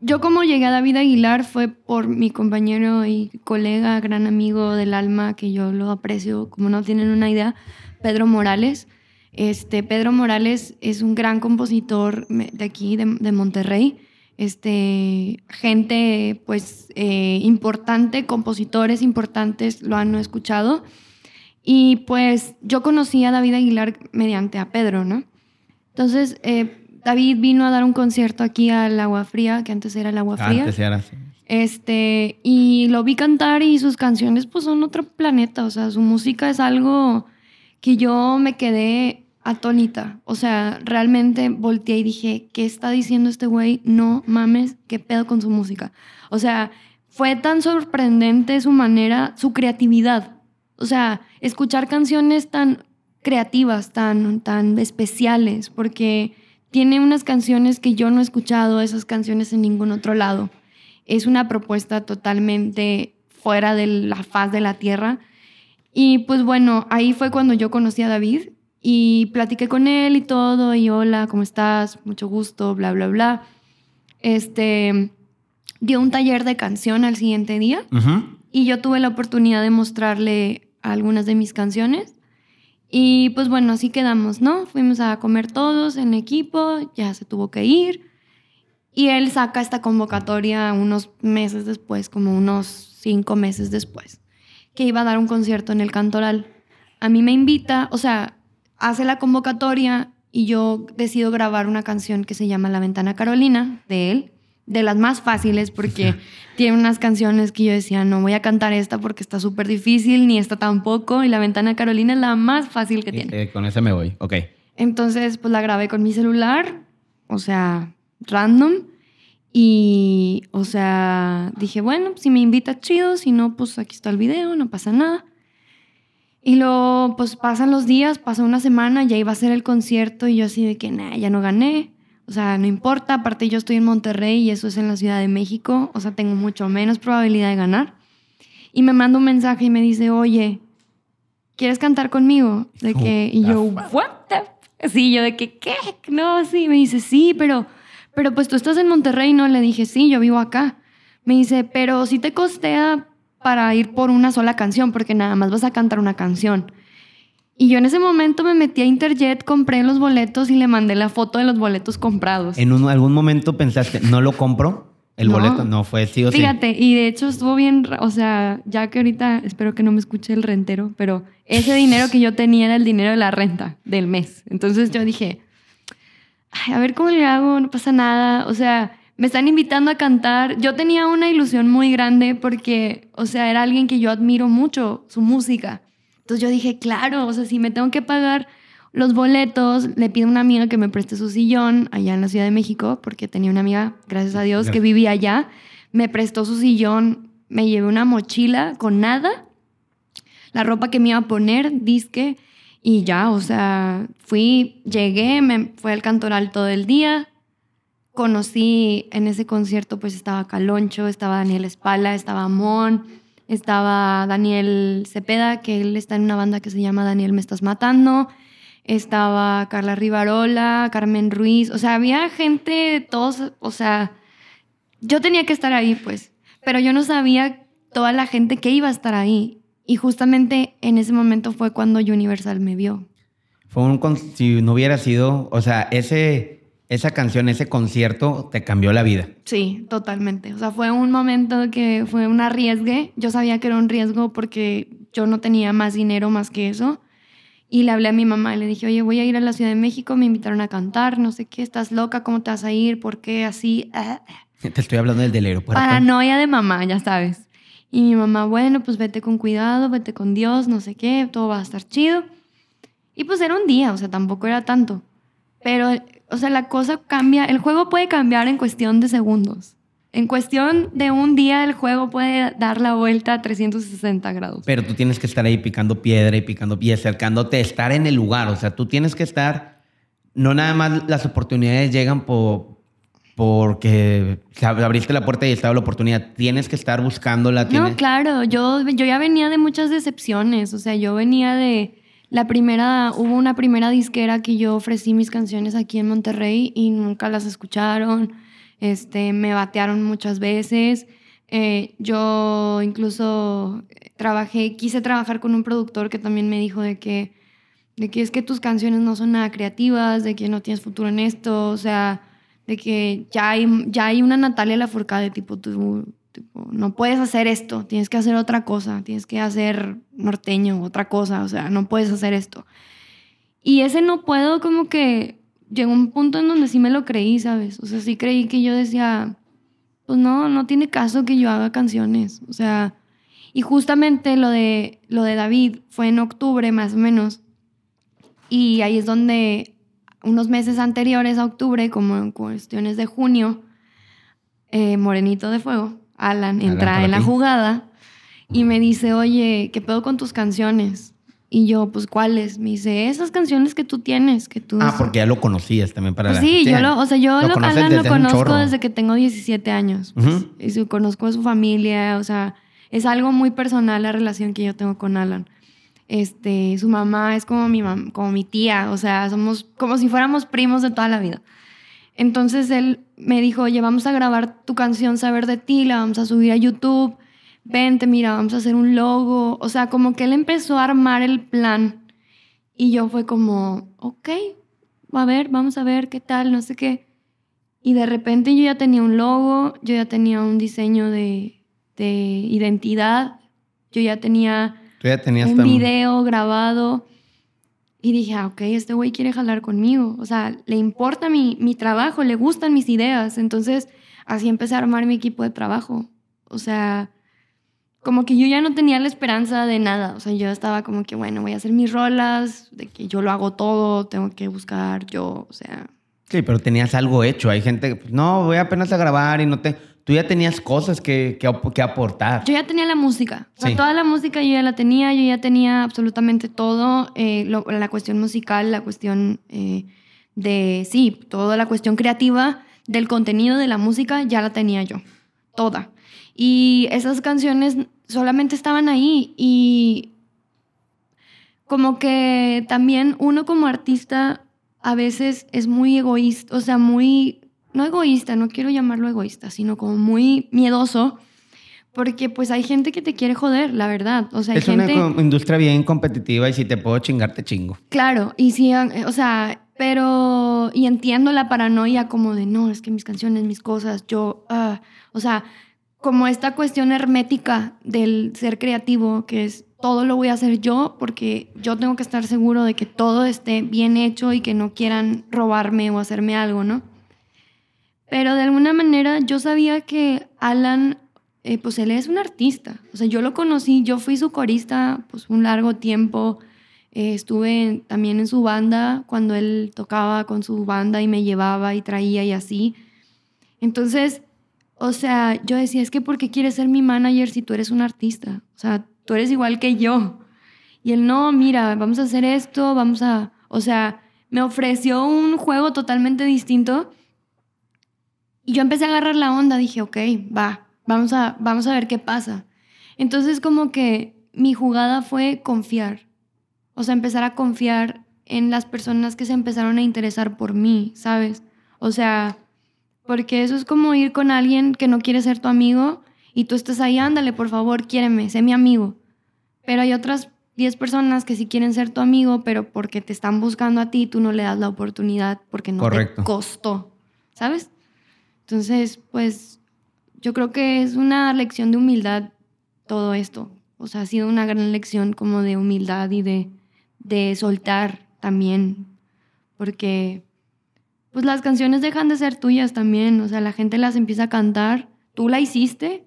yo como llegué a David Aguilar fue por mi compañero y colega, gran amigo del alma, que yo lo aprecio, como no tienen una idea, Pedro Morales. Este, Pedro Morales es un gran compositor de aquí, de, de Monterrey. Este, gente, pues, eh, importante, compositores importantes lo han escuchado. Y pues yo conocí a David Aguilar mediante a Pedro, ¿no? Entonces, eh, David vino a dar un concierto aquí al Agua Fría, que antes era el Agua Fría. Antes era así. Este, y lo vi cantar y sus canciones pues son otro planeta, o sea, su música es algo que yo me quedé atónita, o sea, realmente volteé y dije, ¿qué está diciendo este güey? No mames, qué pedo con su música. O sea, fue tan sorprendente su manera, su creatividad. O sea, escuchar canciones tan creativas, tan, tan especiales, porque tiene unas canciones que yo no he escuchado, esas canciones en ningún otro lado. Es una propuesta totalmente fuera de la faz de la tierra. Y pues bueno, ahí fue cuando yo conocí a David y platiqué con él y todo, y hola, ¿cómo estás? Mucho gusto, bla, bla, bla. Este, dio un taller de canción al siguiente día y yo tuve la oportunidad de mostrarle algunas de mis canciones. Y pues bueno, así quedamos, ¿no? Fuimos a comer todos en equipo, ya se tuvo que ir. Y él saca esta convocatoria unos meses después, como unos cinco meses después, que iba a dar un concierto en el Cantoral. A mí me invita, o sea, hace la convocatoria y yo decido grabar una canción que se llama La Ventana Carolina de él de las más fáciles porque tiene unas canciones que yo decía, no voy a cantar esta porque está súper difícil, ni esta tampoco, y La Ventana Carolina es la más fácil que tiene. Eh, con esa me voy, ok. Entonces, pues la grabé con mi celular, o sea, random, y, o sea, dije, bueno, si me invita, chido, si no, pues aquí está el video, no pasa nada. Y luego, pues pasan los días, pasa una semana, ya iba a ser el concierto y yo así de que, nah, ya no gané. O sea, no importa, aparte yo estoy en Monterrey y eso es en la Ciudad de México, o sea, tengo mucho menos probabilidad de ganar. Y me manda un mensaje y me dice, oye, ¿quieres cantar conmigo? De que, y yo, what the? Sí, yo de que, ¿qué? No, sí, me dice, sí, pero, pero pues tú estás en Monterrey, ¿no? Le dije, sí, yo vivo acá. Me dice, pero sí te costea para ir por una sola canción, porque nada más vas a cantar una canción. Y yo en ese momento me metí a Interjet, compré los boletos y le mandé la foto de los boletos comprados. ¿En algún momento pensaste, no lo compro? El boleto no fue sí o sí. Fíjate, y de hecho estuvo bien, o sea, ya que ahorita espero que no me escuche el rentero, pero ese dinero que yo tenía era el dinero de la renta del mes. Entonces yo dije, a ver cómo le hago, no pasa nada. O sea, me están invitando a cantar. Yo tenía una ilusión muy grande porque, o sea, era alguien que yo admiro mucho, su música. Entonces yo dije, claro, o sea, si me tengo que pagar los boletos, le pido a una amiga que me preste su sillón allá en la Ciudad de México, porque tenía una amiga, gracias a Dios, que vivía allá. Me prestó su sillón, me llevé una mochila con nada, la ropa que me iba a poner, disque, y ya, o sea, fui, llegué, me fue al cantoral todo el día. Conocí en ese concierto, pues estaba Caloncho, estaba Daniel Espala, estaba Mon, estaba Daniel Cepeda, que él está en una banda que se llama Daniel Me Estás Matando. Estaba Carla Rivarola, Carmen Ruiz. O sea, había gente, todos, o sea, yo tenía que estar ahí, pues. Pero yo no sabía toda la gente que iba a estar ahí. Y justamente en ese momento fue cuando Universal me vio. Fue un, si no hubiera sido, o sea, ese esa canción, ese concierto te cambió la vida. Sí, totalmente. O sea, fue un momento que fue un arriesgue. Yo sabía que era un riesgo porque yo no tenía más dinero más que eso. Y le hablé a mi mamá y le dije, oye, voy a ir a la Ciudad de México, me invitaron a cantar, no sé qué, estás loca, ¿cómo te vas a ir? ¿Por qué así? Te estoy hablando del del aeropuerto. Paranoia de mamá, ya sabes. Y mi mamá, bueno, pues vete con cuidado, vete con Dios, no sé qué, todo va a estar chido. Y pues era un día, o sea, tampoco era tanto. Pero o sea, la cosa cambia, el juego puede cambiar en cuestión de segundos. En cuestión de un día el juego puede dar la vuelta a 360 grados. Pero tú tienes que estar ahí picando piedra y picando pie, acercándote, estar en el lugar. O sea, tú tienes que estar, no nada más las oportunidades llegan por, porque abriste la puerta y estaba la oportunidad. Tienes que estar buscándola. No, claro, yo, yo ya venía de muchas decepciones. O sea, yo venía de la primera, hubo una primera disquera que yo ofrecí mis canciones aquí en Monterrey y nunca las escucharon. Este, me batearon muchas veces. Eh, yo incluso trabajé, quise trabajar con un productor que también me dijo de que, de que es que tus canciones no son nada creativas, de que no tienes futuro en esto, o sea, de que ya hay, ya hay una Natalia Lafourcade, tipo, tú, no puedes hacer esto, tienes que hacer otra cosa, tienes que hacer norteño, otra cosa, o sea, no puedes hacer esto. Y ese no puedo como que llegó un punto en donde sí me lo creí, ¿sabes? O sea, sí creí que yo decía, pues no, no tiene caso que yo haga canciones, o sea, y justamente lo de, lo de David fue en octubre más o menos, y ahí es donde unos meses anteriores a octubre, como en cuestiones de junio, eh, Morenito de Fuego, Alan entra en la jugada y me dice, oye, ¿qué pedo con tus canciones? Y yo, pues, ¿cuáles? Me dice, esas canciones que tú tienes, que tú... Ah, porque ya lo conocías también para Pues la sí, yo lo, o sea, yo Lo lo, Alan lo desde conozco desde que tengo 17 años. pues, Ujú. y su- conozco a su familia, o sea, es algo muy personal la relación que yo tengo con Alan. Este, su mamá es como mi, mam- como mi tía, o sea, somos como si fuéramos primos de toda la vida. Entonces él me dijo, oye, vamos a grabar tu canción Saber de ti, la vamos a subir a YouTube, vente, mira, vamos a hacer un logo. O sea, como que él empezó a armar el plan y yo fue como, ok, a ver, vamos a ver qué tal, no sé qué. Y de repente yo ya tenía un logo, yo ya tenía un diseño de, de identidad, yo ya tenía ya un video grabado. Y dije, ah, ok, este güey quiere jalar conmigo. O sea, le importa mi, mi trabajo, le gustan mis ideas. Entonces, así empecé a armar mi equipo de trabajo. O sea, como que yo ya no tenía la esperanza de nada. O sea, yo estaba como que, bueno, voy a hacer mis rolas, de que yo lo hago todo, tengo que buscar yo, o sea, Sí, pero tenías algo hecho. Hay gente que, no, voy apenas a grabar y no te... Tú ya tenías cosas que, que, que aportar. Yo ya tenía la música. O sea, Sí. toda la música yo ya la tenía, yo ya tenía absolutamente todo. eh, lo- la cuestión musical, la cuestión eh, de, sí, toda la cuestión creativa del contenido de la música ya la tenía yo. Toda. Y esas canciones solamente estaban ahí y como que también uno como artista a veces es muy egoísta, o sea, muy, no egoísta, no quiero llamarlo egoísta, sino como muy miedoso, porque pues hay gente que te quiere joder, la verdad. O sea, hay es una gente... co- industria bien competitiva y si te puedo chingar, te chingo. Claro, y sí, eh, o sea, pero, y entiendo la paranoia como de, no, es que mis canciones, mis cosas, yo, ah", o sea, como esta cuestión hermética del ser creativo, que es, todo lo voy a hacer yo porque yo tengo que estar seguro de que todo esté bien hecho y que no quieran robarme o hacerme algo, ¿no? Pero de alguna manera yo sabía que Alan, eh, pues él es un artista. O sea, yo lo conocí, yo fui su corista pues un largo tiempo. Eh, estuve también en su banda cuando él tocaba con su banda y me llevaba y traía y así. Entonces, o sea, yo decía, es que ¿por qué quieres ser mi manager si tú eres un artista? O sea, tú eres igual que yo. Y él, no, mira, vamos a hacer esto, vamos a... O sea, me ofreció un juego totalmente distinto. Y yo empecé a agarrar la onda, dije, ok, va, vamos a, vamos a ver qué pasa. Entonces como que mi jugada fue confiar. O sea, empezar a confiar en las personas que se empezaron a interesar por mí, ¿sabes? O sea, porque eso es como ir con alguien que no quiere ser tu amigo y tú estás ahí, ándale, por favor, quiéreme, sé mi amigo. Pero hay otras 10 personas que sí quieren ser tu amigo, pero porque te están buscando a ti, tú no le das la oportunidad porque no Correcto. te costó, ¿sabes? Entonces, pues yo creo que es una lección de humildad todo esto. O sea, ha sido una gran lección como de humildad y de, de soltar también. Porque pues las canciones dejan de ser tuyas también. O sea, la gente las empieza a cantar. Tú la hiciste,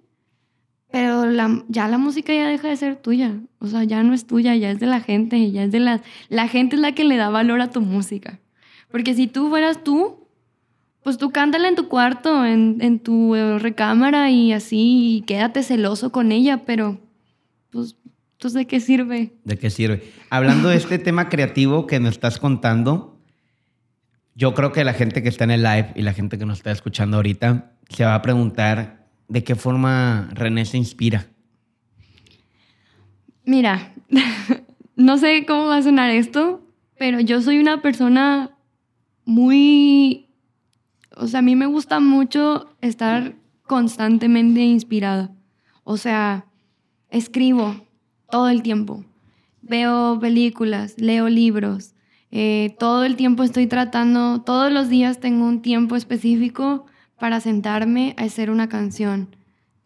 pero la- ya la música ya deja de ser tuya. O sea, ya no es tuya, ya es de la gente. Ya es de la, la gente es la que le da valor a tu música. Porque si tú fueras tú, pues tú cántala en tu cuarto, en, en tu eh, recámara y así, y quédate celoso con ella, pero pues, ¿tú de qué sirve? ¿De qué sirve? Hablando de este tema creativo que nos estás contando, yo creo que la gente que está en el live y la gente que nos está escuchando ahorita se va a preguntar de qué forma René se inspira. Mira, no sé cómo va a sonar esto, pero yo soy una persona muy... O sea, a mí me gusta mucho estar constantemente inspirada. O sea, escribo todo el tiempo. Veo películas, leo libros. eh, todo el tiempo estoy tratando, todos los días tengo un tiempo específico para sentarme a hacer una canción.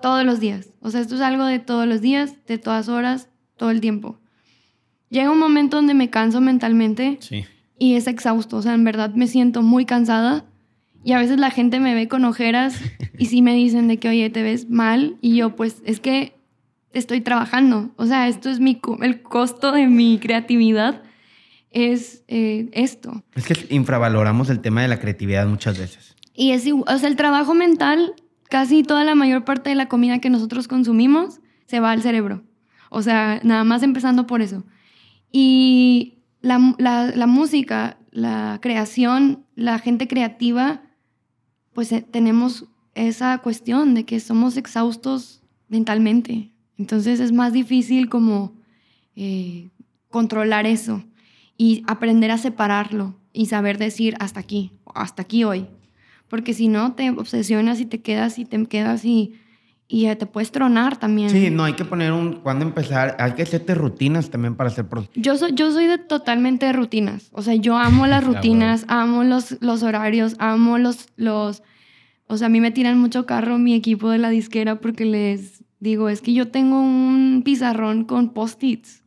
Todos los días. O sea, esto es algo de todos los días, de todas horas, todo el tiempo. Llega un momento donde me canso mentalmente Sí. y es exhausto. O sea, en verdad me siento muy cansada y a veces la gente me ve con ojeras y sí me dicen de que, oye, te ves mal y yo, pues es que estoy trabajando. O sea, esto es mi, el costo de mi creatividad es eh, esto. Es que infravaloramos el tema de la creatividad muchas veces. Y es, o sea, el trabajo mental, casi toda la mayor parte de la comida que nosotros consumimos se va al cerebro. O sea, nada más empezando por eso. Y la, la, la música, la creación, la gente creativa, pues eh, tenemos esa cuestión de que somos exhaustos mentalmente. Entonces es más difícil como eh, controlar eso y aprender a separarlo y saber decir hasta aquí, hasta aquí hoy. Porque si no, te obsesionas y te quedas y te quedas y, y te puedes tronar también. Sí, no, hay que poner un... ¿Cuándo empezar? Hay que hacerte rutinas también para hacer... Yo soy, yo soy de totalmente de rutinas. O sea, yo amo las rutinas, amo los, los horarios, amo los, los... O sea, a mí me tiran mucho carro mi equipo de la disquera porque les digo, es que yo tengo un pizarrón con post-its.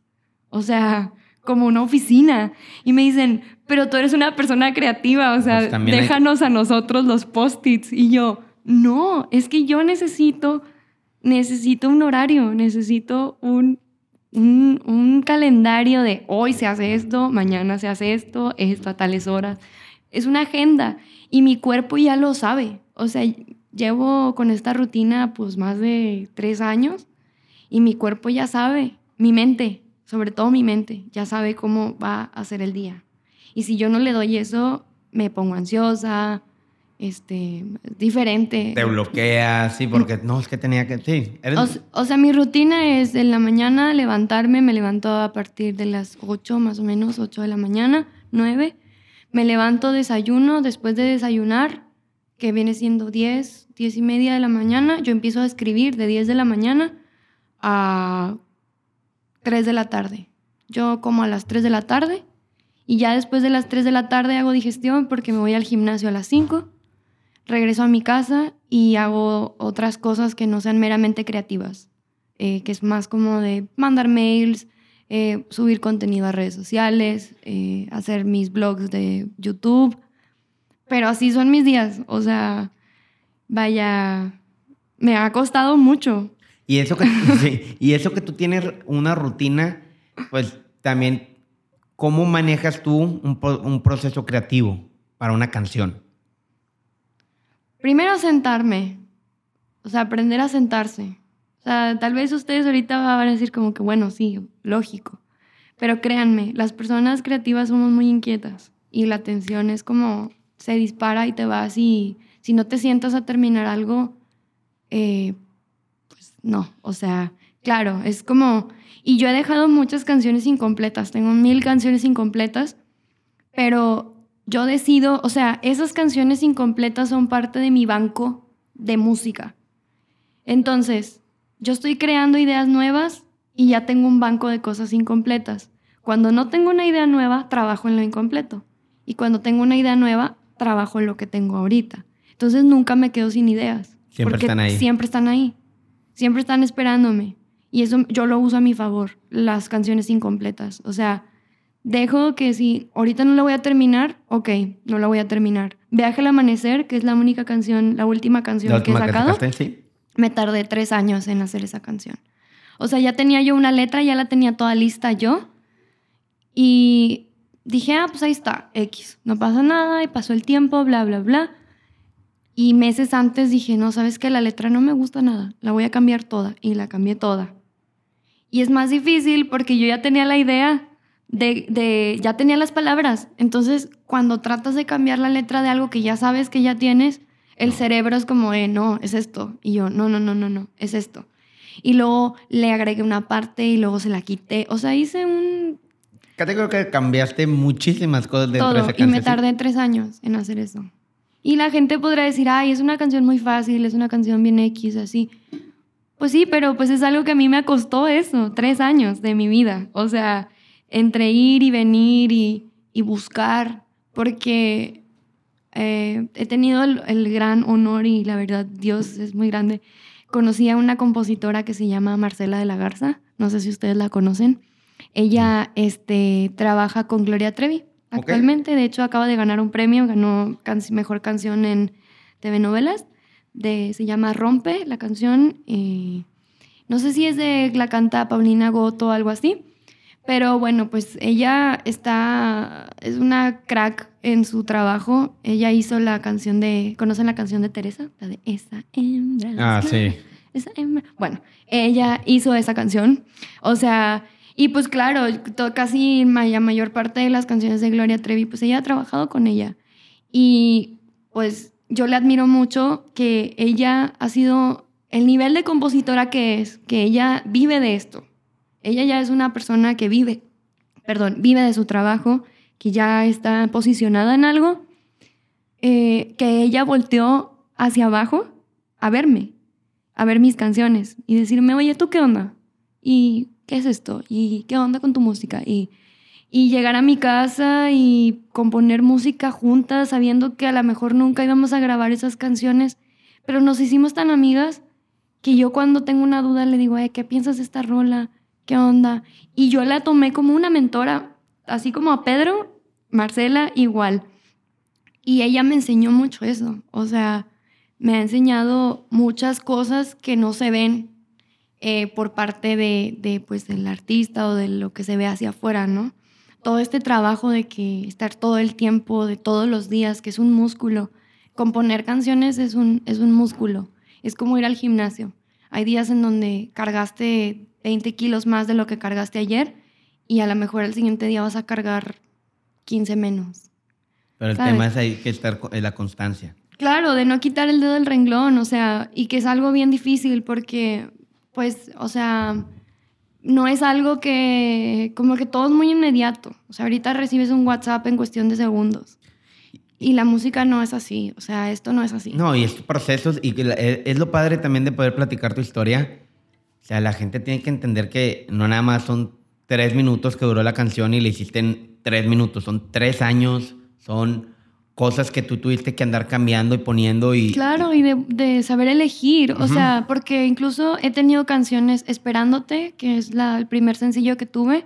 O sea, como una oficina. Y me dicen, pero tú eres una persona creativa, o sea, pues déjanos a nosotros los post-its. Y yo, no, es que yo necesito, necesito un horario, necesito un, un, un, calendario de hoy se hace esto, mañana se hace esto, esto a tales horas. Es una agenda y mi cuerpo ya lo sabe. O sea, llevo con esta rutina pues más de tres años y mi cuerpo ya sabe, mi mente, sobre todo mi mente, ya sabe cómo va a ser el día. Y si yo no le doy eso, me pongo ansiosa, este, diferente. Te bloqueas, sí, porque no, es que tenía que, sí. O, sea, mi rutina es en la mañana levantarme, me levanto a partir de las 8 más o menos, 8 de la mañana, 9. Me levanto, desayuno, después de desayunar, que viene siendo 10, 10 y media de la mañana, yo empiezo a escribir de 10 de la mañana a 3 de la tarde. Yo como a las 3 de la tarde y ya después de las 3 de la tarde hago digestión porque me voy al gimnasio a las 5, regreso a mi casa y hago otras cosas que no sean meramente creativas, eh, que es más como de mandar mails, eh, subir contenido a redes sociales, eh, hacer mis blogs de YouTube. Pero así son mis días, o sea, vaya, me ha costado mucho, y eso que, y eso que tú tienes una rutina, pues también, ¿cómo manejas tú un, un proceso creativo para una canción? Primero sentarme, o sea, aprender a sentarse. O sea, tal vez ustedes ahorita van a decir como que, bueno, sí, lógico. Pero créanme, las personas creativas somos muy inquietas y la atención es como se dispara y te vas y si no te sientas a terminar algo, eh, no, o sea, claro, es como... Y yo he dejado muchas canciones incompletas, tengo mil canciones incompletas, pero yo decido, o sea, esas canciones incompletas son parte de mi banco de música. Entonces, yo estoy creando ideas nuevas y ya tengo un banco de cosas incompletas. Cuando no tengo una idea nueva, trabajo en lo incompleto. Y cuando tengo una idea nueva, trabajo en lo que tengo ahorita. Entonces nunca me quedo sin ideas. Siempre están ahí. Siempre están ahí. Siempre están esperándome. Y eso yo lo uso a mi favor, las canciones incompletas. O sea, dejo que si ahorita no la voy a terminar, ok, no la voy a terminar. Viaje al amanecer, que es la única canción, la última canción que he sacado. Me tardé tres años en hacer esa canción. O sea, ya tenía yo una letra, ya la tenía toda lista yo. Y dije, ah, pues ahí está, X. No pasa nada, y pasó el tiempo, bla, bla, bla. Y meses antes dije, no, sabes que la letra no me gusta nada, la voy a cambiar toda. Y la cambié toda. Y es más difícil porque yo ya tenía la idea de, de, ya tenía las palabras. Entonces, cuando tratas de cambiar la letra de algo que ya sabes que ya tienes, el cerebro es como, eh, no, es esto. Y yo, no, no, no, no, no, es esto. Y luego le agregué una parte y luego se la quité. O sea, hice un... Creo que cambiaste muchísimas cosas dentro de esa canción. Y me tardé tres años en hacer eso. Y la gente podrá decir, ay, es una canción muy fácil, es una canción bien X, así. Pues sí, pero pues es algo que a mí me costó eso, tres años de mi vida. O sea, entre ir y venir y, y buscar, porque eh, he tenido el, el, gran honor y la verdad, Dios es muy grande. Conocí a una compositora que se llama Marcela de la Garza, no sé si ustedes la conocen. Ella este, trabaja con Gloria Trevi actualmente. De hecho, acaba de ganar un premio, ganó Mejor Canción en TV Novelas. De, se llama Rompe la canción. no sé si es de la canta Paulina Goto o algo así. Pero bueno, pues ella está, es una crack en su trabajo. Ella hizo la canción de, ¿conocen la canción de Teresa? La de Esa hembra. Ah, sí. Esa hembra. Bueno, ella hizo esa canción. O sea, Y pues claro, casi la mayor parte de las canciones de Gloria Trevi, pues ella ha trabajado con ella. Y pues yo le admiro mucho que ella ha sido el nivel de compositora que es, que ella vive de esto. Ella ya es una persona que vive, perdón, vive de su trabajo, que ya está posicionada en algo, eh, que ella volteó hacia abajo a verme, a ver mis canciones y decirme, oye, ¿tú qué onda? ¿Y qué es esto? ¿Y qué onda con tu música? Y, y llegar a mi casa y componer música juntas, sabiendo que a lo mejor nunca íbamos a grabar esas canciones, pero nos hicimos tan amigas que yo cuando tengo una duda le digo, ¿qué piensas de esta rola? ¿Qué onda? Y yo la tomé como una mentora, así como a Pedro, Marcela, igual. Y ella me enseñó mucho eso, o sea, me ha enseñado muchas cosas que no se ven eh, por parte de, de, pues, del artista o de lo que se ve hacia afuera, ¿no? Todo este trabajo de que estar todo el tiempo, de todos los días, que es un músculo. Componer canciones es un, es un músculo, es como ir al gimnasio. Hay días en donde cargaste 20 kilos más de lo que cargaste ayer y a lo mejor el siguiente día vas a cargar 15 menos. Pero el tema es ahí que estar en la constancia. Claro, de no quitar el dedo del renglón, o sea, y que es algo bien difícil porque, pues, o sea, no es algo que, como que todo es muy inmediato. O sea, ahorita recibes un WhatsApp en cuestión de segundos. Y la música no es así, o sea, esto no es así. No, y estos procesos, y e, es lo padre también de poder platicar tu historia. O sea, la gente tiene que entender que no nada más son tres minutos que duró la canción y le hiciste en tres minutos, son tres años, son cosas que tú tuviste que andar cambiando y poniendo y... Claro, y de, saber elegir, o sea, porque incluso he tenido canciones Esperándote, que es la, el primer sencillo que tuve.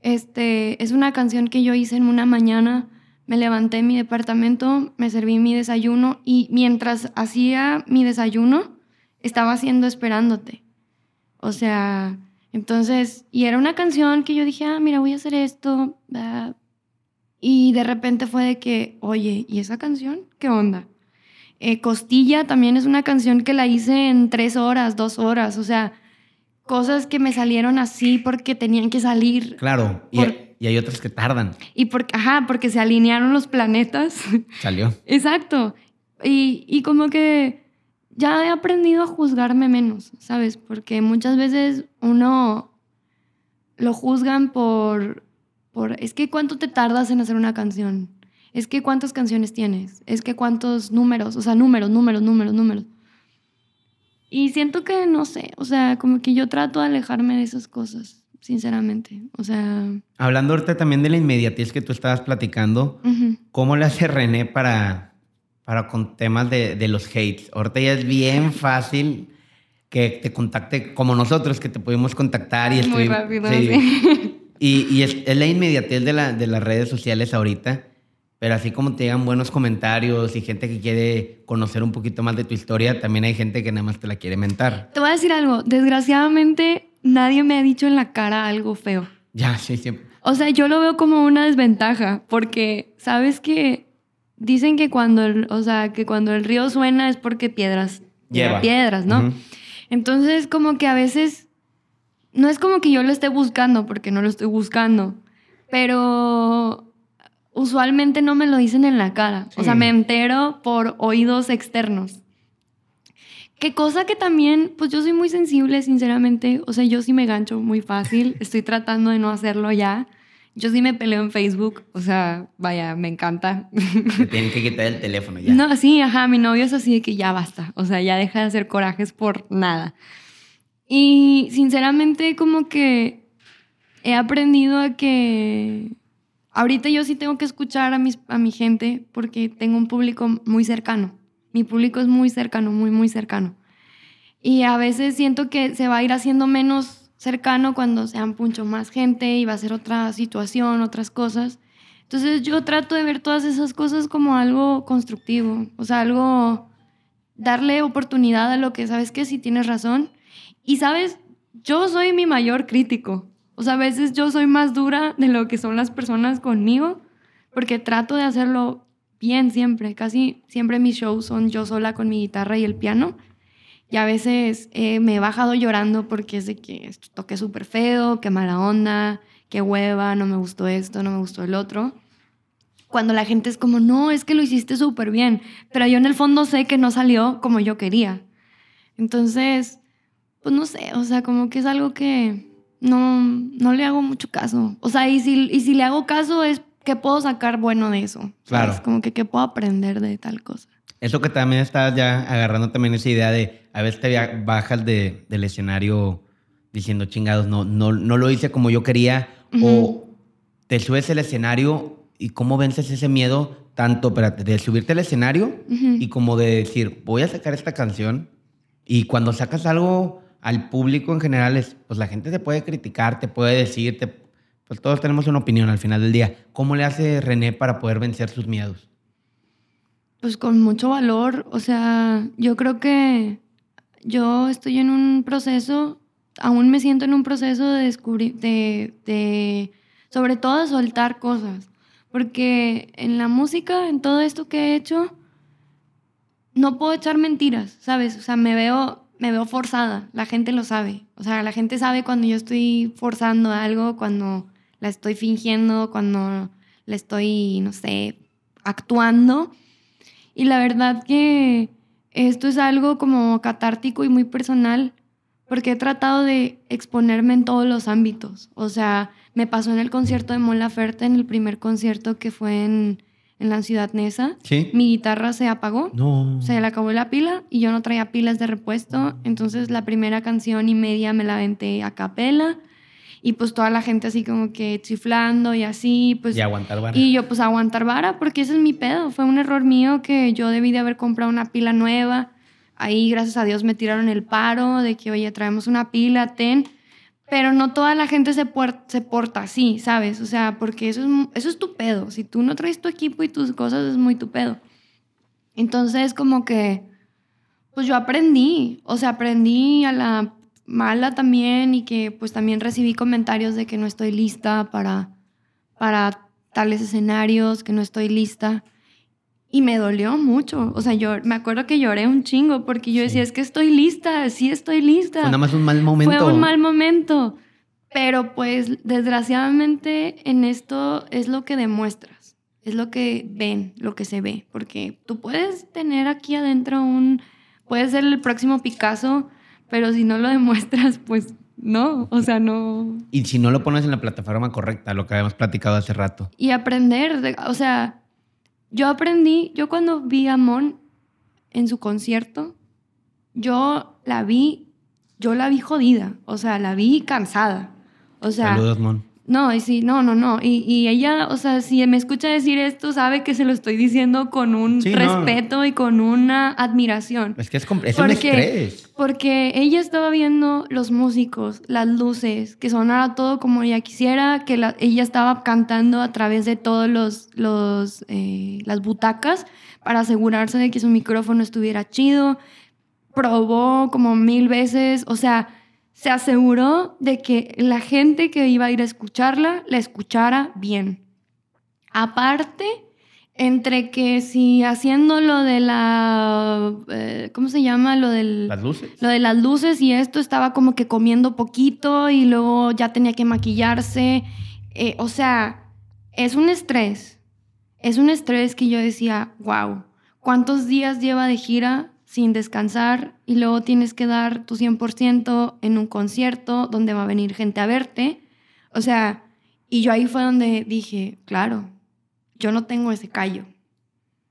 Este, es una canción que yo hice en una mañana, me levanté en mi departamento, me serví mi desayuno y mientras hacía mi desayuno, estaba haciendo Esperándote. O sea, entonces, y era una canción que yo dije, ah, mira, voy a hacer esto, y de repente fue de que, oye, ¿y esa canción? ¿Qué onda? Eh, Costilla también es una canción que la hice en tres horas, dos horas, o sea, cosas que me salieron así porque tenían que salir. Claro, y, hay otras que tardan. Y porque, ajá, porque se alinearon los planetas. Salió. Exacto. Y, y como que ya he aprendido a juzgarme menos, ¿sabes? Porque muchas veces uno lo juzgan por es que cuánto te tardas en hacer una canción, es que cuántas canciones tienes, es que cuántos números, o sea, números, números, números, números. Y siento que, no sé, o sea, como que yo trato de alejarme de esas cosas, sinceramente. O sea... Hablando ahorita también de la inmediatez que tú estabas platicando, ¿cómo le hace René para, para con temas de, de los hates? Ahorita ya es bien fácil que te contacte como nosotros, que te pudimos contactar y Muy rápido, sí. Y, es, la inmediatez de, la, de las redes sociales ahorita, pero así como te llegan buenos comentarios y gente que quiere conocer un poquito más de tu historia, también hay gente que nada más te la quiere mentar. Te voy a decir algo, desgraciadamente nadie me ha dicho en la cara algo feo. Ya, sí, siempre. O sea, yo lo veo como una desventaja, porque sabes que dicen que cuando el, o sea, que cuando el río suena es porque piedras lleva piedras, ¿no? Entonces, como que a veces no es como que yo lo esté buscando, porque no lo estoy buscando, pero usualmente no me lo dicen en la cara. O sea, me entero por oídos externos. Qué cosa que también, pues yo soy muy sensible, sinceramente. O sea, yo sí me gancho muy fácil. Estoy tratando de no hacerlo ya. Yo sí me peleo en Facebook. O sea, vaya, me encanta. Me tienen que quitar el teléfono ya. No, sí, ajá. Mi novio es así de que ya basta. O sea, ya deja de hacer corajes por nada. Y sinceramente como que he aprendido a que ahorita yo sí tengo que escuchar a, mis, a mi gente porque tengo un público muy cercano. Mi público es muy cercano, muy, muy cercano. Y a veces siento que se va a ir haciendo menos cercano cuando sean mucho más gente y va a ser otra situación, otras cosas. Entonces yo trato de ver todas esas cosas como algo constructivo, o sea, algo, darle oportunidad a lo que sabes que si tienes razón y sabes, yo soy mi mayor crítico. O sea, a veces yo soy más dura de lo que son las personas conmigo, porque trato de hacerlo bien siempre. Casi siempre mis shows son yo sola con mi guitarra y el piano. Y a veces eh, me he bajado llorando porque es de que esto toqué súper feo, qué mala onda, qué hueva, no me gustó esto, no me gustó el otro. Cuando la gente es como, no, es que lo hiciste súper bien, pero yo en el fondo sé que no salió como yo quería. Entonces, pues no sé, o sea, como que es algo que no, no le hago mucho caso. O sea, y si, y si le hago caso es que puedo sacar bueno de eso. Claro. Es como que qué puedo aprender de tal cosa. Eso que también estás ya agarrando también esa idea de a veces te bajas de, del escenario diciendo chingados, no, no, no lo hice como yo quería, o te subes al escenario y cómo vences ese miedo, tanto espérate, de subirte al escenario y como de decir, voy a sacar esta canción, y cuando sacas algo al público en general, es, pues la gente te puede criticar, te puede decir, te, pues todos tenemos una opinión al final del día. ¿Cómo le hace René para poder vencer sus miedos? Pues con mucho valor, o sea, yo creo que yo estoy en un proceso, aún me siento en un proceso de descubrir, de, de, sobre todo de soltar cosas, porque en la música, en todo esto que he hecho, no puedo echar mentiras, ¿sabes? O sea, me veo, me veo forzada, la gente lo sabe, o sea, la gente sabe cuando yo estoy forzando algo, cuando la estoy fingiendo, cuando la estoy, no sé, actuando. Y la verdad que esto es algo como catártico y muy personal, porque he tratado de exponerme en todos los ámbitos. O sea, me pasó en el concierto de Mon Laferte, en el primer concierto que fue en, en la ciudad Nesa. ¿Sí? Mi guitarra se apagó. No. Se le acabó la pila y yo no traía pilas de repuesto. Entonces la primera canción y media me la aventé a capela. Y pues toda la gente así como que chiflando y así, pues... Y aguantar vara. Y yo pues aguantar vara, porque ese es mi pedo. Fue un error mío que yo debí de haber comprado una pila nueva. Ahí, gracias a Dios, me tiraron el paro de que, oye, traemos una pila, ten. Pero no toda la gente se, se porta así, ¿sabes? O sea, porque eso es, eso es tu pedo. Si tú no traes tu equipo y tus cosas, es muy tu pedo. Entonces, como que, pues yo aprendí. O sea, aprendí a la mala también y que pues también recibí comentarios de que no estoy lista para, para tales escenarios, que no estoy lista. Y me dolió mucho. O sea, yo me acuerdo que lloré un chingo porque yo decía, es que estoy lista, sí estoy lista. Fue nada más un mal momento. Fue un mal momento. Pero pues desgraciadamente en esto es lo que demuestras, es lo que ven, lo que se ve. Porque tú puedes tener aquí adentro un, puedes ser el próximo Picasso, pero si no lo demuestras, pues no, o sea, no. Y si no lo pones en la plataforma correcta, lo que habíamos platicado hace rato. Y aprender, de, o sea, yo aprendí, yo cuando vi a Mon en su concierto, yo la vi, yo la vi jodida, o sea, la vi cansada. O sea, Saludos, Mon. No, y sí, no, no, no. Y, y, ella, o sea, si me escucha decir esto, sabe que se lo estoy diciendo con un Sí, no. respeto y con una admiración. Es que es, es un estrés. Porque ella estaba viendo los músicos, las luces, que sonara todo como ella quisiera, que la- ella estaba cantando a través de todos los, los eh, las butacas para asegurarse de que su micrófono estuviera chido. Probó como mil veces, o sea, se aseguró de que la gente que iba a ir a escucharla la escuchara bien. Aparte, entre que si haciendo lo de la, eh, ¿cómo se llama? Lo del... Las luces. Lo de las luces y esto estaba como que comiendo poquito y luego ya tenía que maquillarse. Eh, o sea, es un estrés. Es un estrés que yo decía, wow, ¿cuántos días lleva de gira sin descansar y luego tienes que dar tu 100% en un concierto donde va a venir gente a verte? O sea, y yo ahí fue donde dije, claro, yo no tengo ese callo.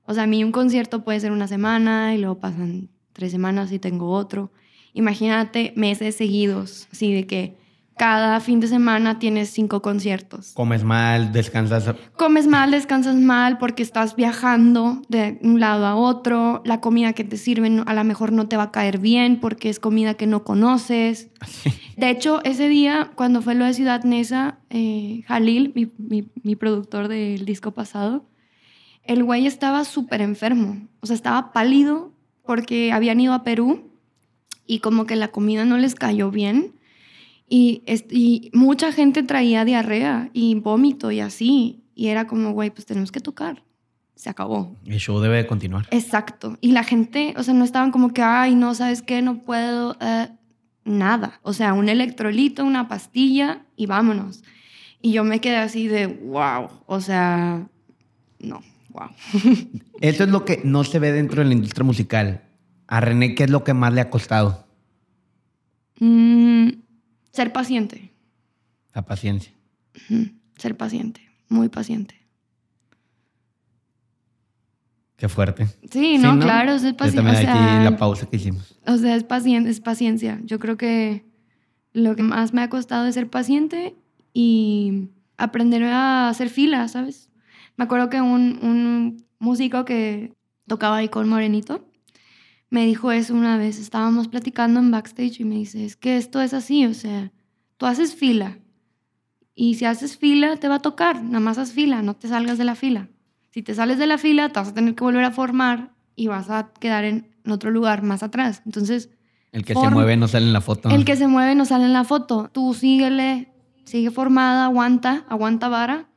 O sea, a mí un concierto puede ser una semana y luego pasan tres semanas y tengo otro. Imagínate meses seguidos, así de que cada fin de semana tienes cinco conciertos. Comes mal, descansas. Comes mal, descansas mal porque estás viajando de un lado a otro. La comida que te sirven a lo mejor no te va a caer bien porque es comida que no conoces. De hecho, ese día, cuando fue lo de Ciudad Neza, eh, Jalil, mi, mi- mi productor del disco pasado, el güey estaba súper enfermo. O sea, estaba pálido porque habían ido a Perú y como que la comida no les cayó bien. Y, y mucha gente traía diarrea y vómito y así. Y era como, güey, pues tenemos que tocar. se acabó. El show debe de continuar. Exacto. Y la gente, o sea, no estaban como que, ay, no, ¿sabes qué? No puedo. eh, nada. O sea, un electrolito, una pastilla y vámonos. Y yo me quedé así de, wow. O sea, no, wow. Eso es lo que no se ve dentro de la industria musical. A René, ¿qué es lo que más le ha costado? Mm, ser paciente. La paciencia. Ser paciente. Muy paciente. Qué fuerte. Sí, no, claro, paciente. también O aquí sea, la pausa que hicimos. O sea, es, pacien- es paciencia. Yo creo que lo que más me ha costado es ser paciente y aprender a hacer fila, ¿sabes? Me acuerdo que un, un músico que tocaba ahí con Morenito me dijo eso una vez. Estábamos platicando en backstage y me dice, es que esto es así, o sea, tú haces fila y si haces fila te va a tocar, nada más haz fila, no te salgas de la fila. Si te sales de la fila, te vas a tener que volver a formar y vas a quedar en, otro lugar más atrás. Entonces, El que Form- se mueve no sale en la foto. el que se mueve no sale en la foto. Tú síguele, sigue formada, aguanta, aguanta vara.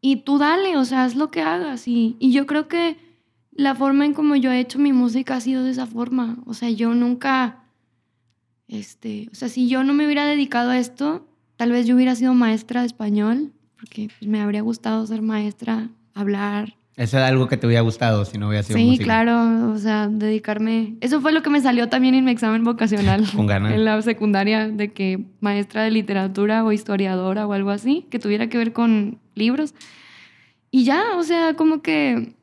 Y tú dale, o sea, haz lo que hagas. Y, y yo creo que la forma en como yo he hecho mi música ha sido de esa forma. O sea, yo nunca, este, o sea, si yo no me hubiera dedicado a esto, tal vez yo hubiera sido maestra de español, porque pues, me habría gustado ser maestra, hablar, Eso era algo que te hubiera gustado si no hubiera sido Sí, música. claro, o sea, dedicarme. Eso fue lo que me salió también en mi examen vocacional. Con ganas. En la secundaria, de que maestra de literatura o historiadora o algo así, que tuviera que ver con libros. Y ya, o sea, como que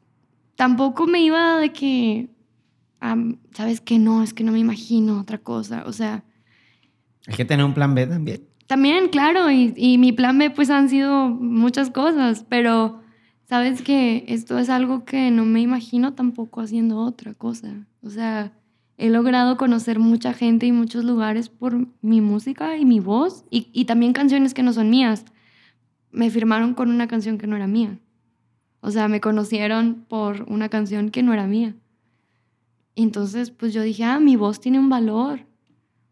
tampoco me iba de que, ¿sabes qué? No, es que no me imagino otra cosa. O sea, Hay que tener un plan B también. también, claro, y, y mi plan B pues han sido muchas cosas, pero sabes que esto es algo que no me imagino tampoco haciendo otra cosa. O sea, he logrado conocer mucha gente y muchos lugares por mi música y mi voz y, y también canciones que no son mías. Me firmaron con una canción que no era mía. O sea, me conocieron por una canción que no era mía. Entonces, pues yo dije, ah, mi voz tiene un valor.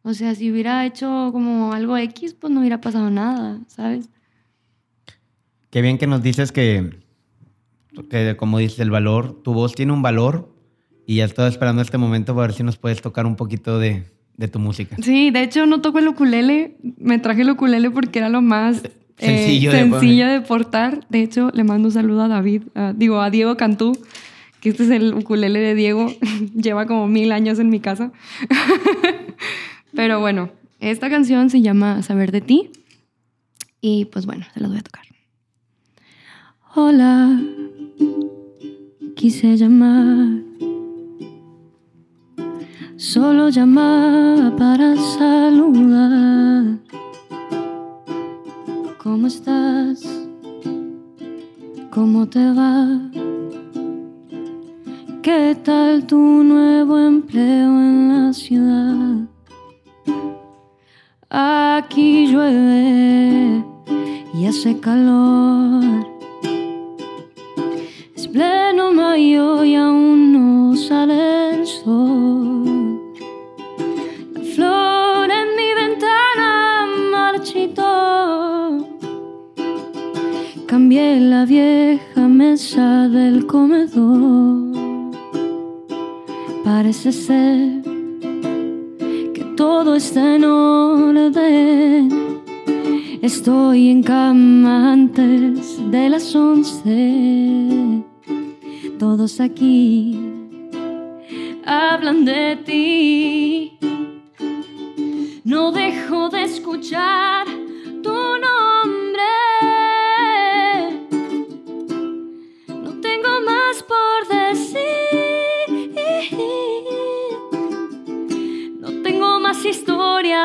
O sea, si hubiera hecho como algo X, pues no hubiera pasado nada, ¿sabes? Qué bien que nos dices que, que, como dices, el valor, tu voz tiene un valor y ya estaba esperando este momento para ver si nos puedes tocar un poquito de, de tu música. Sí, de hecho no toco el ukulele. Me traje el ukulele porque era lo más eh, Sencillo de sencillo de portar. De hecho, le mando un saludo a David, a- digo, a Diego Cantú, que este es el ukulele de Diego. Lleva como mil años en mi casa. Pero bueno, esta canción se llama Saber de ti. Y pues bueno, se las voy a tocar. Hola, quise llamar. Solo llamaba para saludar. ¿Cómo estás? ¿Cómo te va? ¿Qué tal tu nuevo empleo en la ciudad? Aquí llueve y hace calor. La vieja mesa del comedor. Parece ser que todo está en orden. Estoy en cama antes de las once. Todos aquí hablan de ti. No dejo de escuchar tu nombre.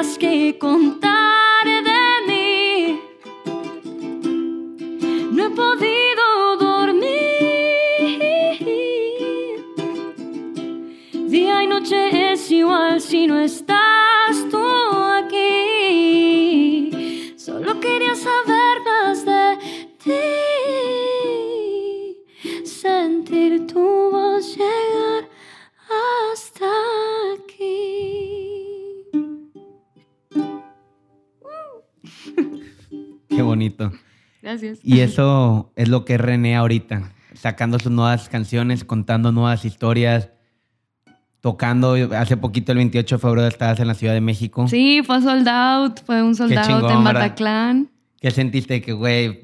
Que contar de mí. No he podido Gracias. Y eso es lo que es René ahorita. sacando sus nuevas canciones, contando nuevas historias, tocando. Hace poquito, el 28 de febrero, estabas en la Ciudad de México. Sí, fue sold out, fue un sold out chingón, en ¿verdad? Bataclan. ¿Qué sentiste? Que, güey,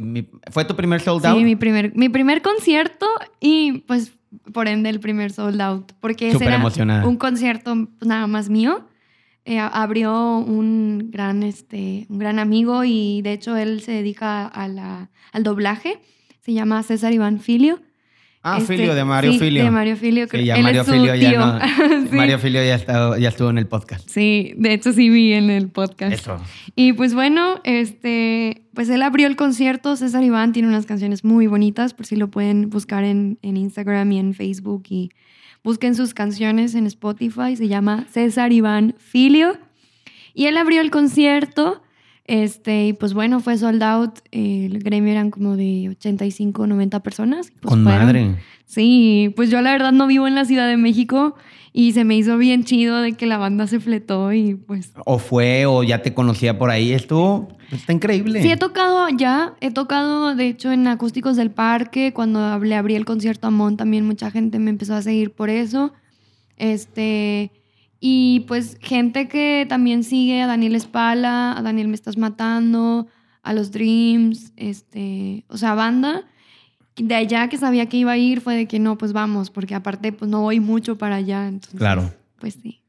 ¿fue tu primer sold out? Sí, mi primer, mi primer concierto y pues por ende el primer sold out. Porque ese Súper era emocionada. un concierto nada más mío. Eh, abrió un gran, este, un gran amigo y de hecho él se dedica a la, al doblaje. Se llama César Iván Filio. Ah, Este, Filio, de Mario sí, Filio. De Mario Filio. Sí, creo- ya él Mario es su Filio ya tío. no. Sí. Mario Filio ya, está- ya estuvo en el podcast. Sí, de hecho sí vi en el podcast. Eso. Y pues bueno, este, pues él abrió el concierto. César Iván tiene unas canciones muy bonitas, por si lo pueden buscar en, en Instagram y en Facebook. Y busquen sus canciones en Spotify. Se llama César Iván Filio. Y él abrió el concierto. Este, y pues bueno, fue sold out. El gremio eran como de 85, 90 personas. pues Con fueron. madre. Sí, pues yo la verdad no vivo en la Ciudad de México y se me hizo bien chido de que la banda se fletó y pues O fue, o ya te conocía por ahí. Estuvo. Está increíble. Sí, he tocado allá, he tocado de hecho en Acústicos del Parque, cuando le abrí el concierto a Mon también mucha gente me empezó a seguir por eso. Este, y pues gente que también sigue a Daniel Espala, a Daniel Me Estás Matando, a los Dreams, este, o sea, banda. De allá que sabía que iba a ir fue de que no, pues vamos, porque aparte pues no voy mucho para allá, entonces. Claro. Pues sí.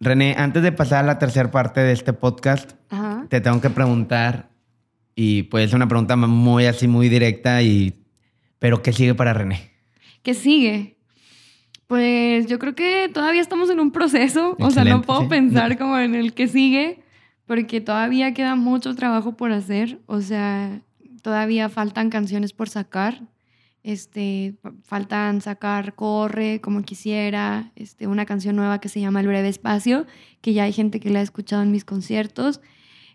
René, antes de pasar a la tercera parte de este podcast, Ajá. te tengo que preguntar, y puede ser una pregunta muy así, muy directa, y pero ¿qué sigue para René? ¿Qué sigue? Pues yo creo que todavía estamos en un proceso, o sea, no puedo sí. pensar como en el que sigue, porque todavía queda mucho trabajo por hacer, o sea, todavía faltan canciones por sacar, este, fa- faltan sacar Corre como quisiera, este, una canción nueva que se llama El Breve Espacio, que ya hay gente que la ha escuchado en mis conciertos,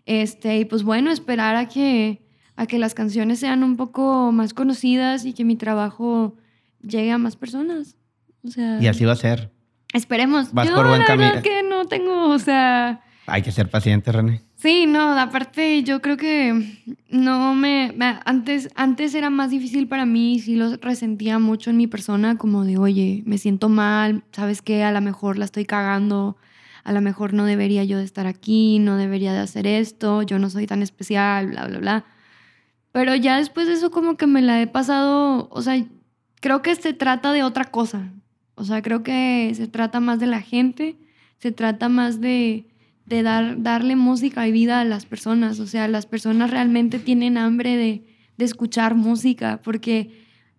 este, y pues bueno, esperar a que, a que las canciones sean un poco más conocidas y que mi trabajo llegue a más personas. O sea, Y así va a ser. esperemos. vas Yo por buen camino. que no tengo, o sea, Hay que ser paciente, René. Sí, no, aparte yo creo que no me, antes, antes era más difícil para mí, sí lo resentía mucho en mi persona, como de, oye, me siento mal, ¿sabes qué? A lo mejor la estoy cagando, a lo mejor no debería yo de estar aquí, no debería de hacer esto, yo no soy tan especial, bla, bla, bla. Pero ya después de eso como que me la he pasado, o sea, creo que se trata de otra cosa. O sea, creo que se trata más de la gente, se trata más de, de dar, darle música y vida a las personas. O sea, las personas realmente tienen hambre de, de escuchar música porque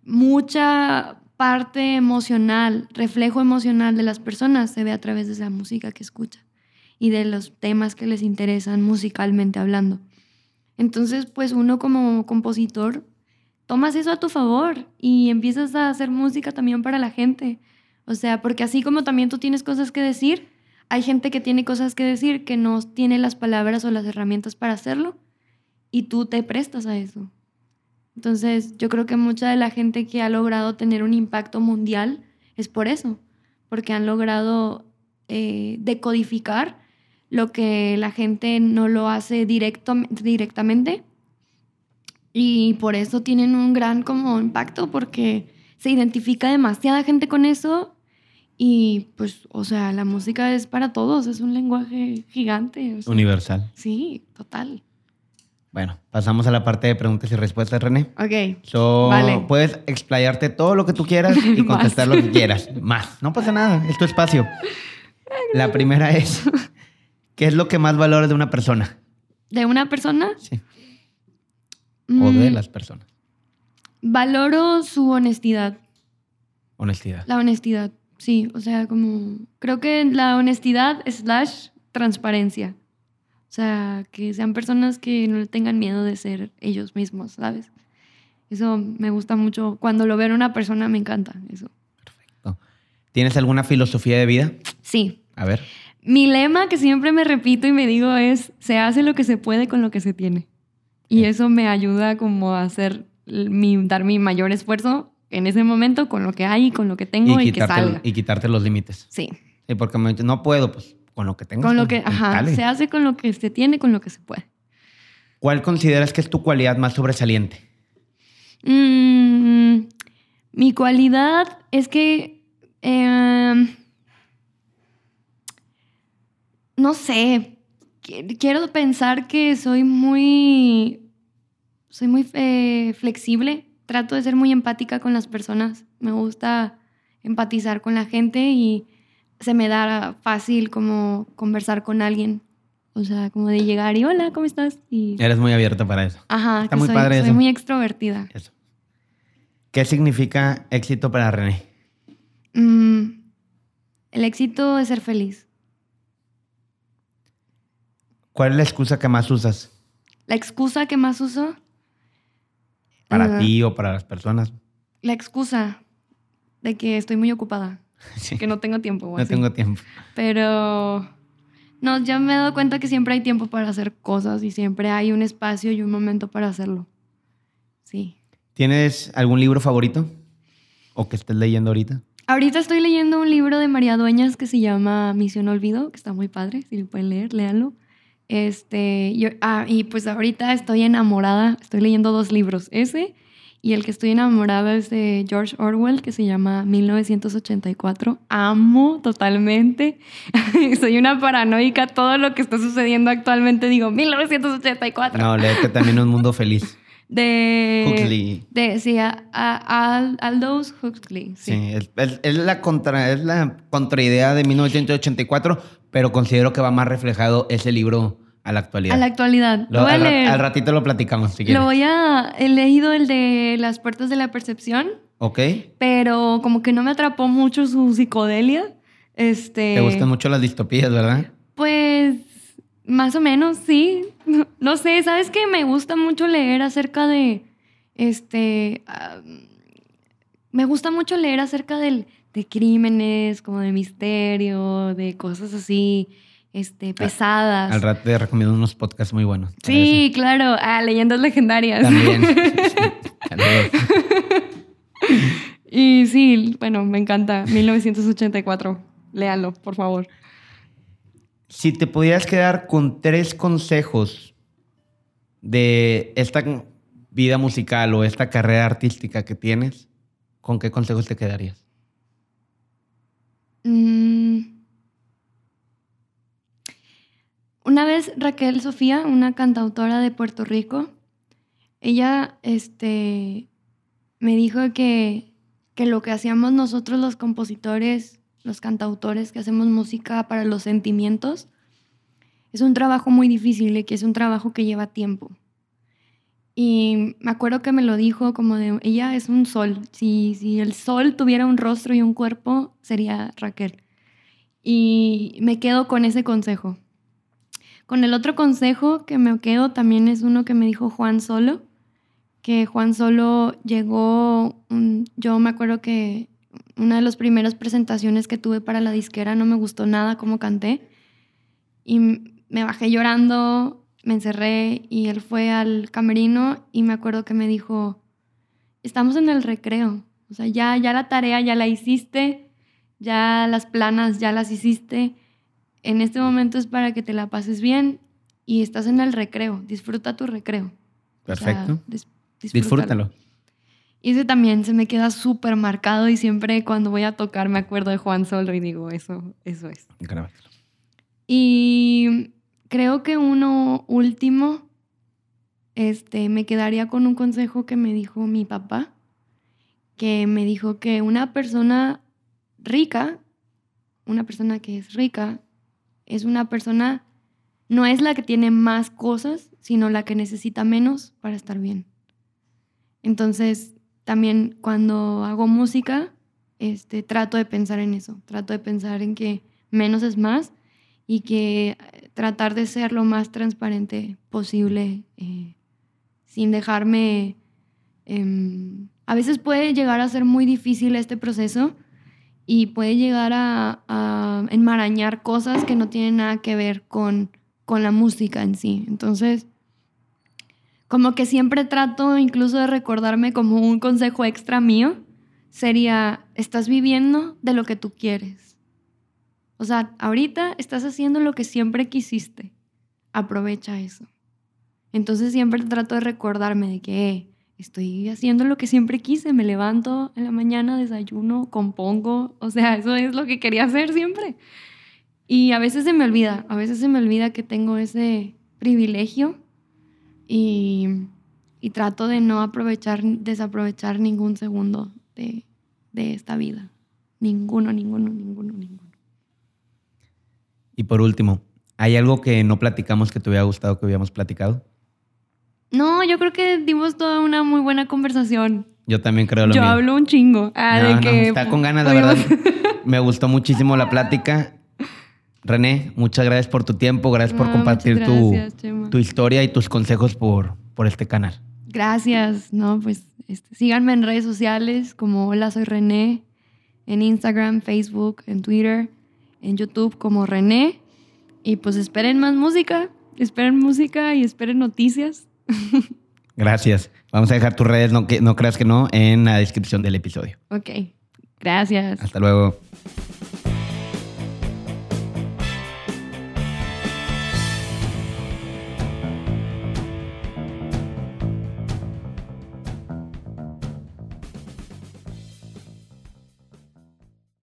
mucha parte emocional, reflejo emocional de las personas se ve a través de la música que escuchan y de los temas que les interesan musicalmente hablando. Entonces, pues uno como compositor tomas eso a tu favor y empiezas a hacer música también para la gente. O sea, porque así como también tú tienes cosas que decir, hay gente que tiene cosas que decir que no tiene las palabras o las herramientas para hacerlo y tú te prestas a eso. Entonces, yo creo que mucha de la gente que ha logrado tener un impacto mundial es por eso, porque han logrado eh, decodificar lo que la gente no lo hace directo, directamente y por eso tienen un gran como impacto porque se identifica demasiada gente con eso y pues, o sea, la música es para todos, es un lenguaje gigante. o sea, Universal. sí, total. Bueno, pasamos a la parte de preguntas y respuestas, René. Ok. So, Vale. Puedes explayarte todo lo que tú quieras y contestar lo que quieras. Más. No pasa nada, es tu espacio. La primera es, ¿qué es lo que más valoras de una persona? ¿De una persona? Sí. O de Mm, las personas. Valoro su honestidad. Honestidad. La honestidad, sí. O sea, como. Creo que la honestidad slash transparencia. O sea, que sean personas que no tengan miedo de ser ellos mismos, ¿sabes? Eso me gusta mucho. Cuando lo veo en una persona, me encanta eso. Perfecto. ¿Tienes alguna filosofía de vida? Sí. A ver. Mi lema que siempre me repito y me digo es: se hace lo que se puede con lo que se tiene. Y eso me ayuda como a hacer mi, dar mi mayor esfuerzo en ese momento con lo que hay y con lo que tengo y, que quitarte, salga. y quitarte los límites. Sí. Sí, porque me no puedo, pues con lo que tengo. Con lo que, ajá, Dale. se hace con lo que se tiene, con lo que se puede. ¿Cuál consideras que es tu cualidad más sobresaliente? Mm, Mi cualidad es que... em, no sé. Qu- Quiero pensar que soy muy... Soy muy eh, flexible. Trato de ser muy empática con las personas. Me gusta empatizar con la gente y se me da fácil como conversar con alguien. O sea, como de llegar y hola, ¿cómo estás? Y, Eres muy abierta para eso. ajá, está que muy soy, padre soy eso. muy extrovertida. Eso. ¿Qué significa éxito para René? Mm, el éxito es ser feliz. ¿Cuál es la excusa que más usas? La excusa que más uso, ¿Para ti o para las personas? la excusa de que estoy muy ocupada, Sí. que no tengo tiempo. o No así. tengo tiempo. Pero no, ya me he dado cuenta que siempre hay tiempo para hacer cosas y siempre hay un espacio y un momento para hacerlo. Sí. ¿Tienes algún libro favorito? ¿O que estés leyendo ahorita? Ahorita estoy leyendo un libro de María Dueñas que se llama Misión Olvido, que está muy padre, si lo pueden leer, léanlo. Este, yo, ah, y pues ahorita estoy enamorada, estoy leyendo dos libros, ese y el que estoy enamorada es de George Orwell, que se llama 1984. Amo totalmente. Soy una paranoica, todo lo que está sucediendo actualmente digo 1984. No, léete también Un Mundo Feliz. De, Huxley. De, sí, a- a- Al- Aldous Huxley. Sí, Sí. es, es- es la contra, es la contraidea de 1984, pero considero que va más reflejado ese libro a la actualidad. A la actualidad. Lo- al, ra- leer. al ratito lo platicamos, si quieres. Lo voy a. He leído el de Las puertas de la percepción, ¿Ok? pero como que no me atrapó mucho su psicodelia. Este. Te gustan mucho las distopías, ¿verdad? Pues. Más o menos, sí. No, sé, ¿sabes qué? Me gusta mucho leer acerca de. Este. ah, me gusta mucho leer acerca del, de crímenes, como de misterio, de cosas así, este, pesadas. Al rato te recomiendo unos podcasts muy buenos. Sí, claro. Ah, leyendas legendarias. También. Y sí, bueno, me encanta. 1984. Léanlo, por favor. Si te pudieras quedar con tres consejos de esta vida musical o esta carrera artística que tienes, ¿con qué consejos te quedarías? Mm. Una vez Raquel Sofía, una cantautora de Puerto Rico, ella este, me dijo que, que lo que hacíamos nosotros los compositores, los cantautores que hacemos música para los sentimientos, es un trabajo muy difícil y que es un trabajo que lleva tiempo. Y me acuerdo que me lo dijo como de, ella es un sol. Si, si el sol tuviera un rostro y un cuerpo, sería Raquel. Y me quedo con ese consejo. Con el otro consejo que me quedo también es uno que me dijo Juan Solo, que Juan Solo llegó, yo me acuerdo que una de las primeras presentaciones que tuve para la disquera no me gustó nada cómo canté y me bajé llorando, me encerré y él fue al camerino y me acuerdo que me dijo, estamos en el recreo, o sea, ya, ya la tarea ya la hiciste, ya las planas ya las hiciste, en este momento es para que te la pases bien y estás en el recreo, disfruta tu recreo. O sea, Perfecto. dis- Disfrútalo. Y ese también se me queda súper marcado y siempre cuando voy a tocar me acuerdo de Juan Solo y digo, eso, eso es. Grábatelo. Y creo que uno último, este, me quedaría con un consejo que me dijo mi papá, que me dijo que una persona rica, una persona que es rica, es una persona, no es la que tiene más cosas, sino la que necesita menos para estar bien. Entonces, también cuando hago música, este, trato de pensar en eso, trato de pensar en que menos es más y que eh, tratar de ser lo más transparente posible eh, sin dejarme... em, a veces puede llegar a ser muy difícil este proceso y puede llegar a, a enmarañar cosas que no tienen nada que ver con, con la música en sí. Entonces, como que siempre trato incluso de recordarme como un consejo extra mío, sería, estás viviendo de lo que tú quieres. O sea, ahorita estás haciendo lo que siempre quisiste. Aprovecha eso. Entonces siempre trato de recordarme de que eh, estoy haciendo lo que siempre quise. Me levanto en la mañana, desayuno, compongo. O sea, eso es lo que quería hacer siempre. Y a veces se me olvida, a veces se me olvida que tengo ese privilegio y, y trato de no aprovechar, desaprovechar ningún segundo de, de esta vida. Ninguno, ninguno, ninguno, ninguno. Y por último, ¿hay algo que no platicamos que te hubiera gustado que hubiéramos platicado? No, yo creo que dimos toda una muy buena conversación. Yo también creo lo Yo mismo. hablo un chingo. Ah, No, de no, que está con ganas, la verdad. Me gustó muchísimo la plática. René, muchas gracias por tu tiempo, gracias por compartir tu, tu historia y tus consejos por, por este canal. Gracias, no, pues este, síganme en redes sociales como Hola Soy René, en Instagram, Facebook, en Twitter, en YouTube como René. Y pues esperen más música, esperen música y esperen noticias. Gracias. Vamos a dejar tus redes, no, que, no creas que no, en la descripción del episodio. Ok, gracias. Hasta luego.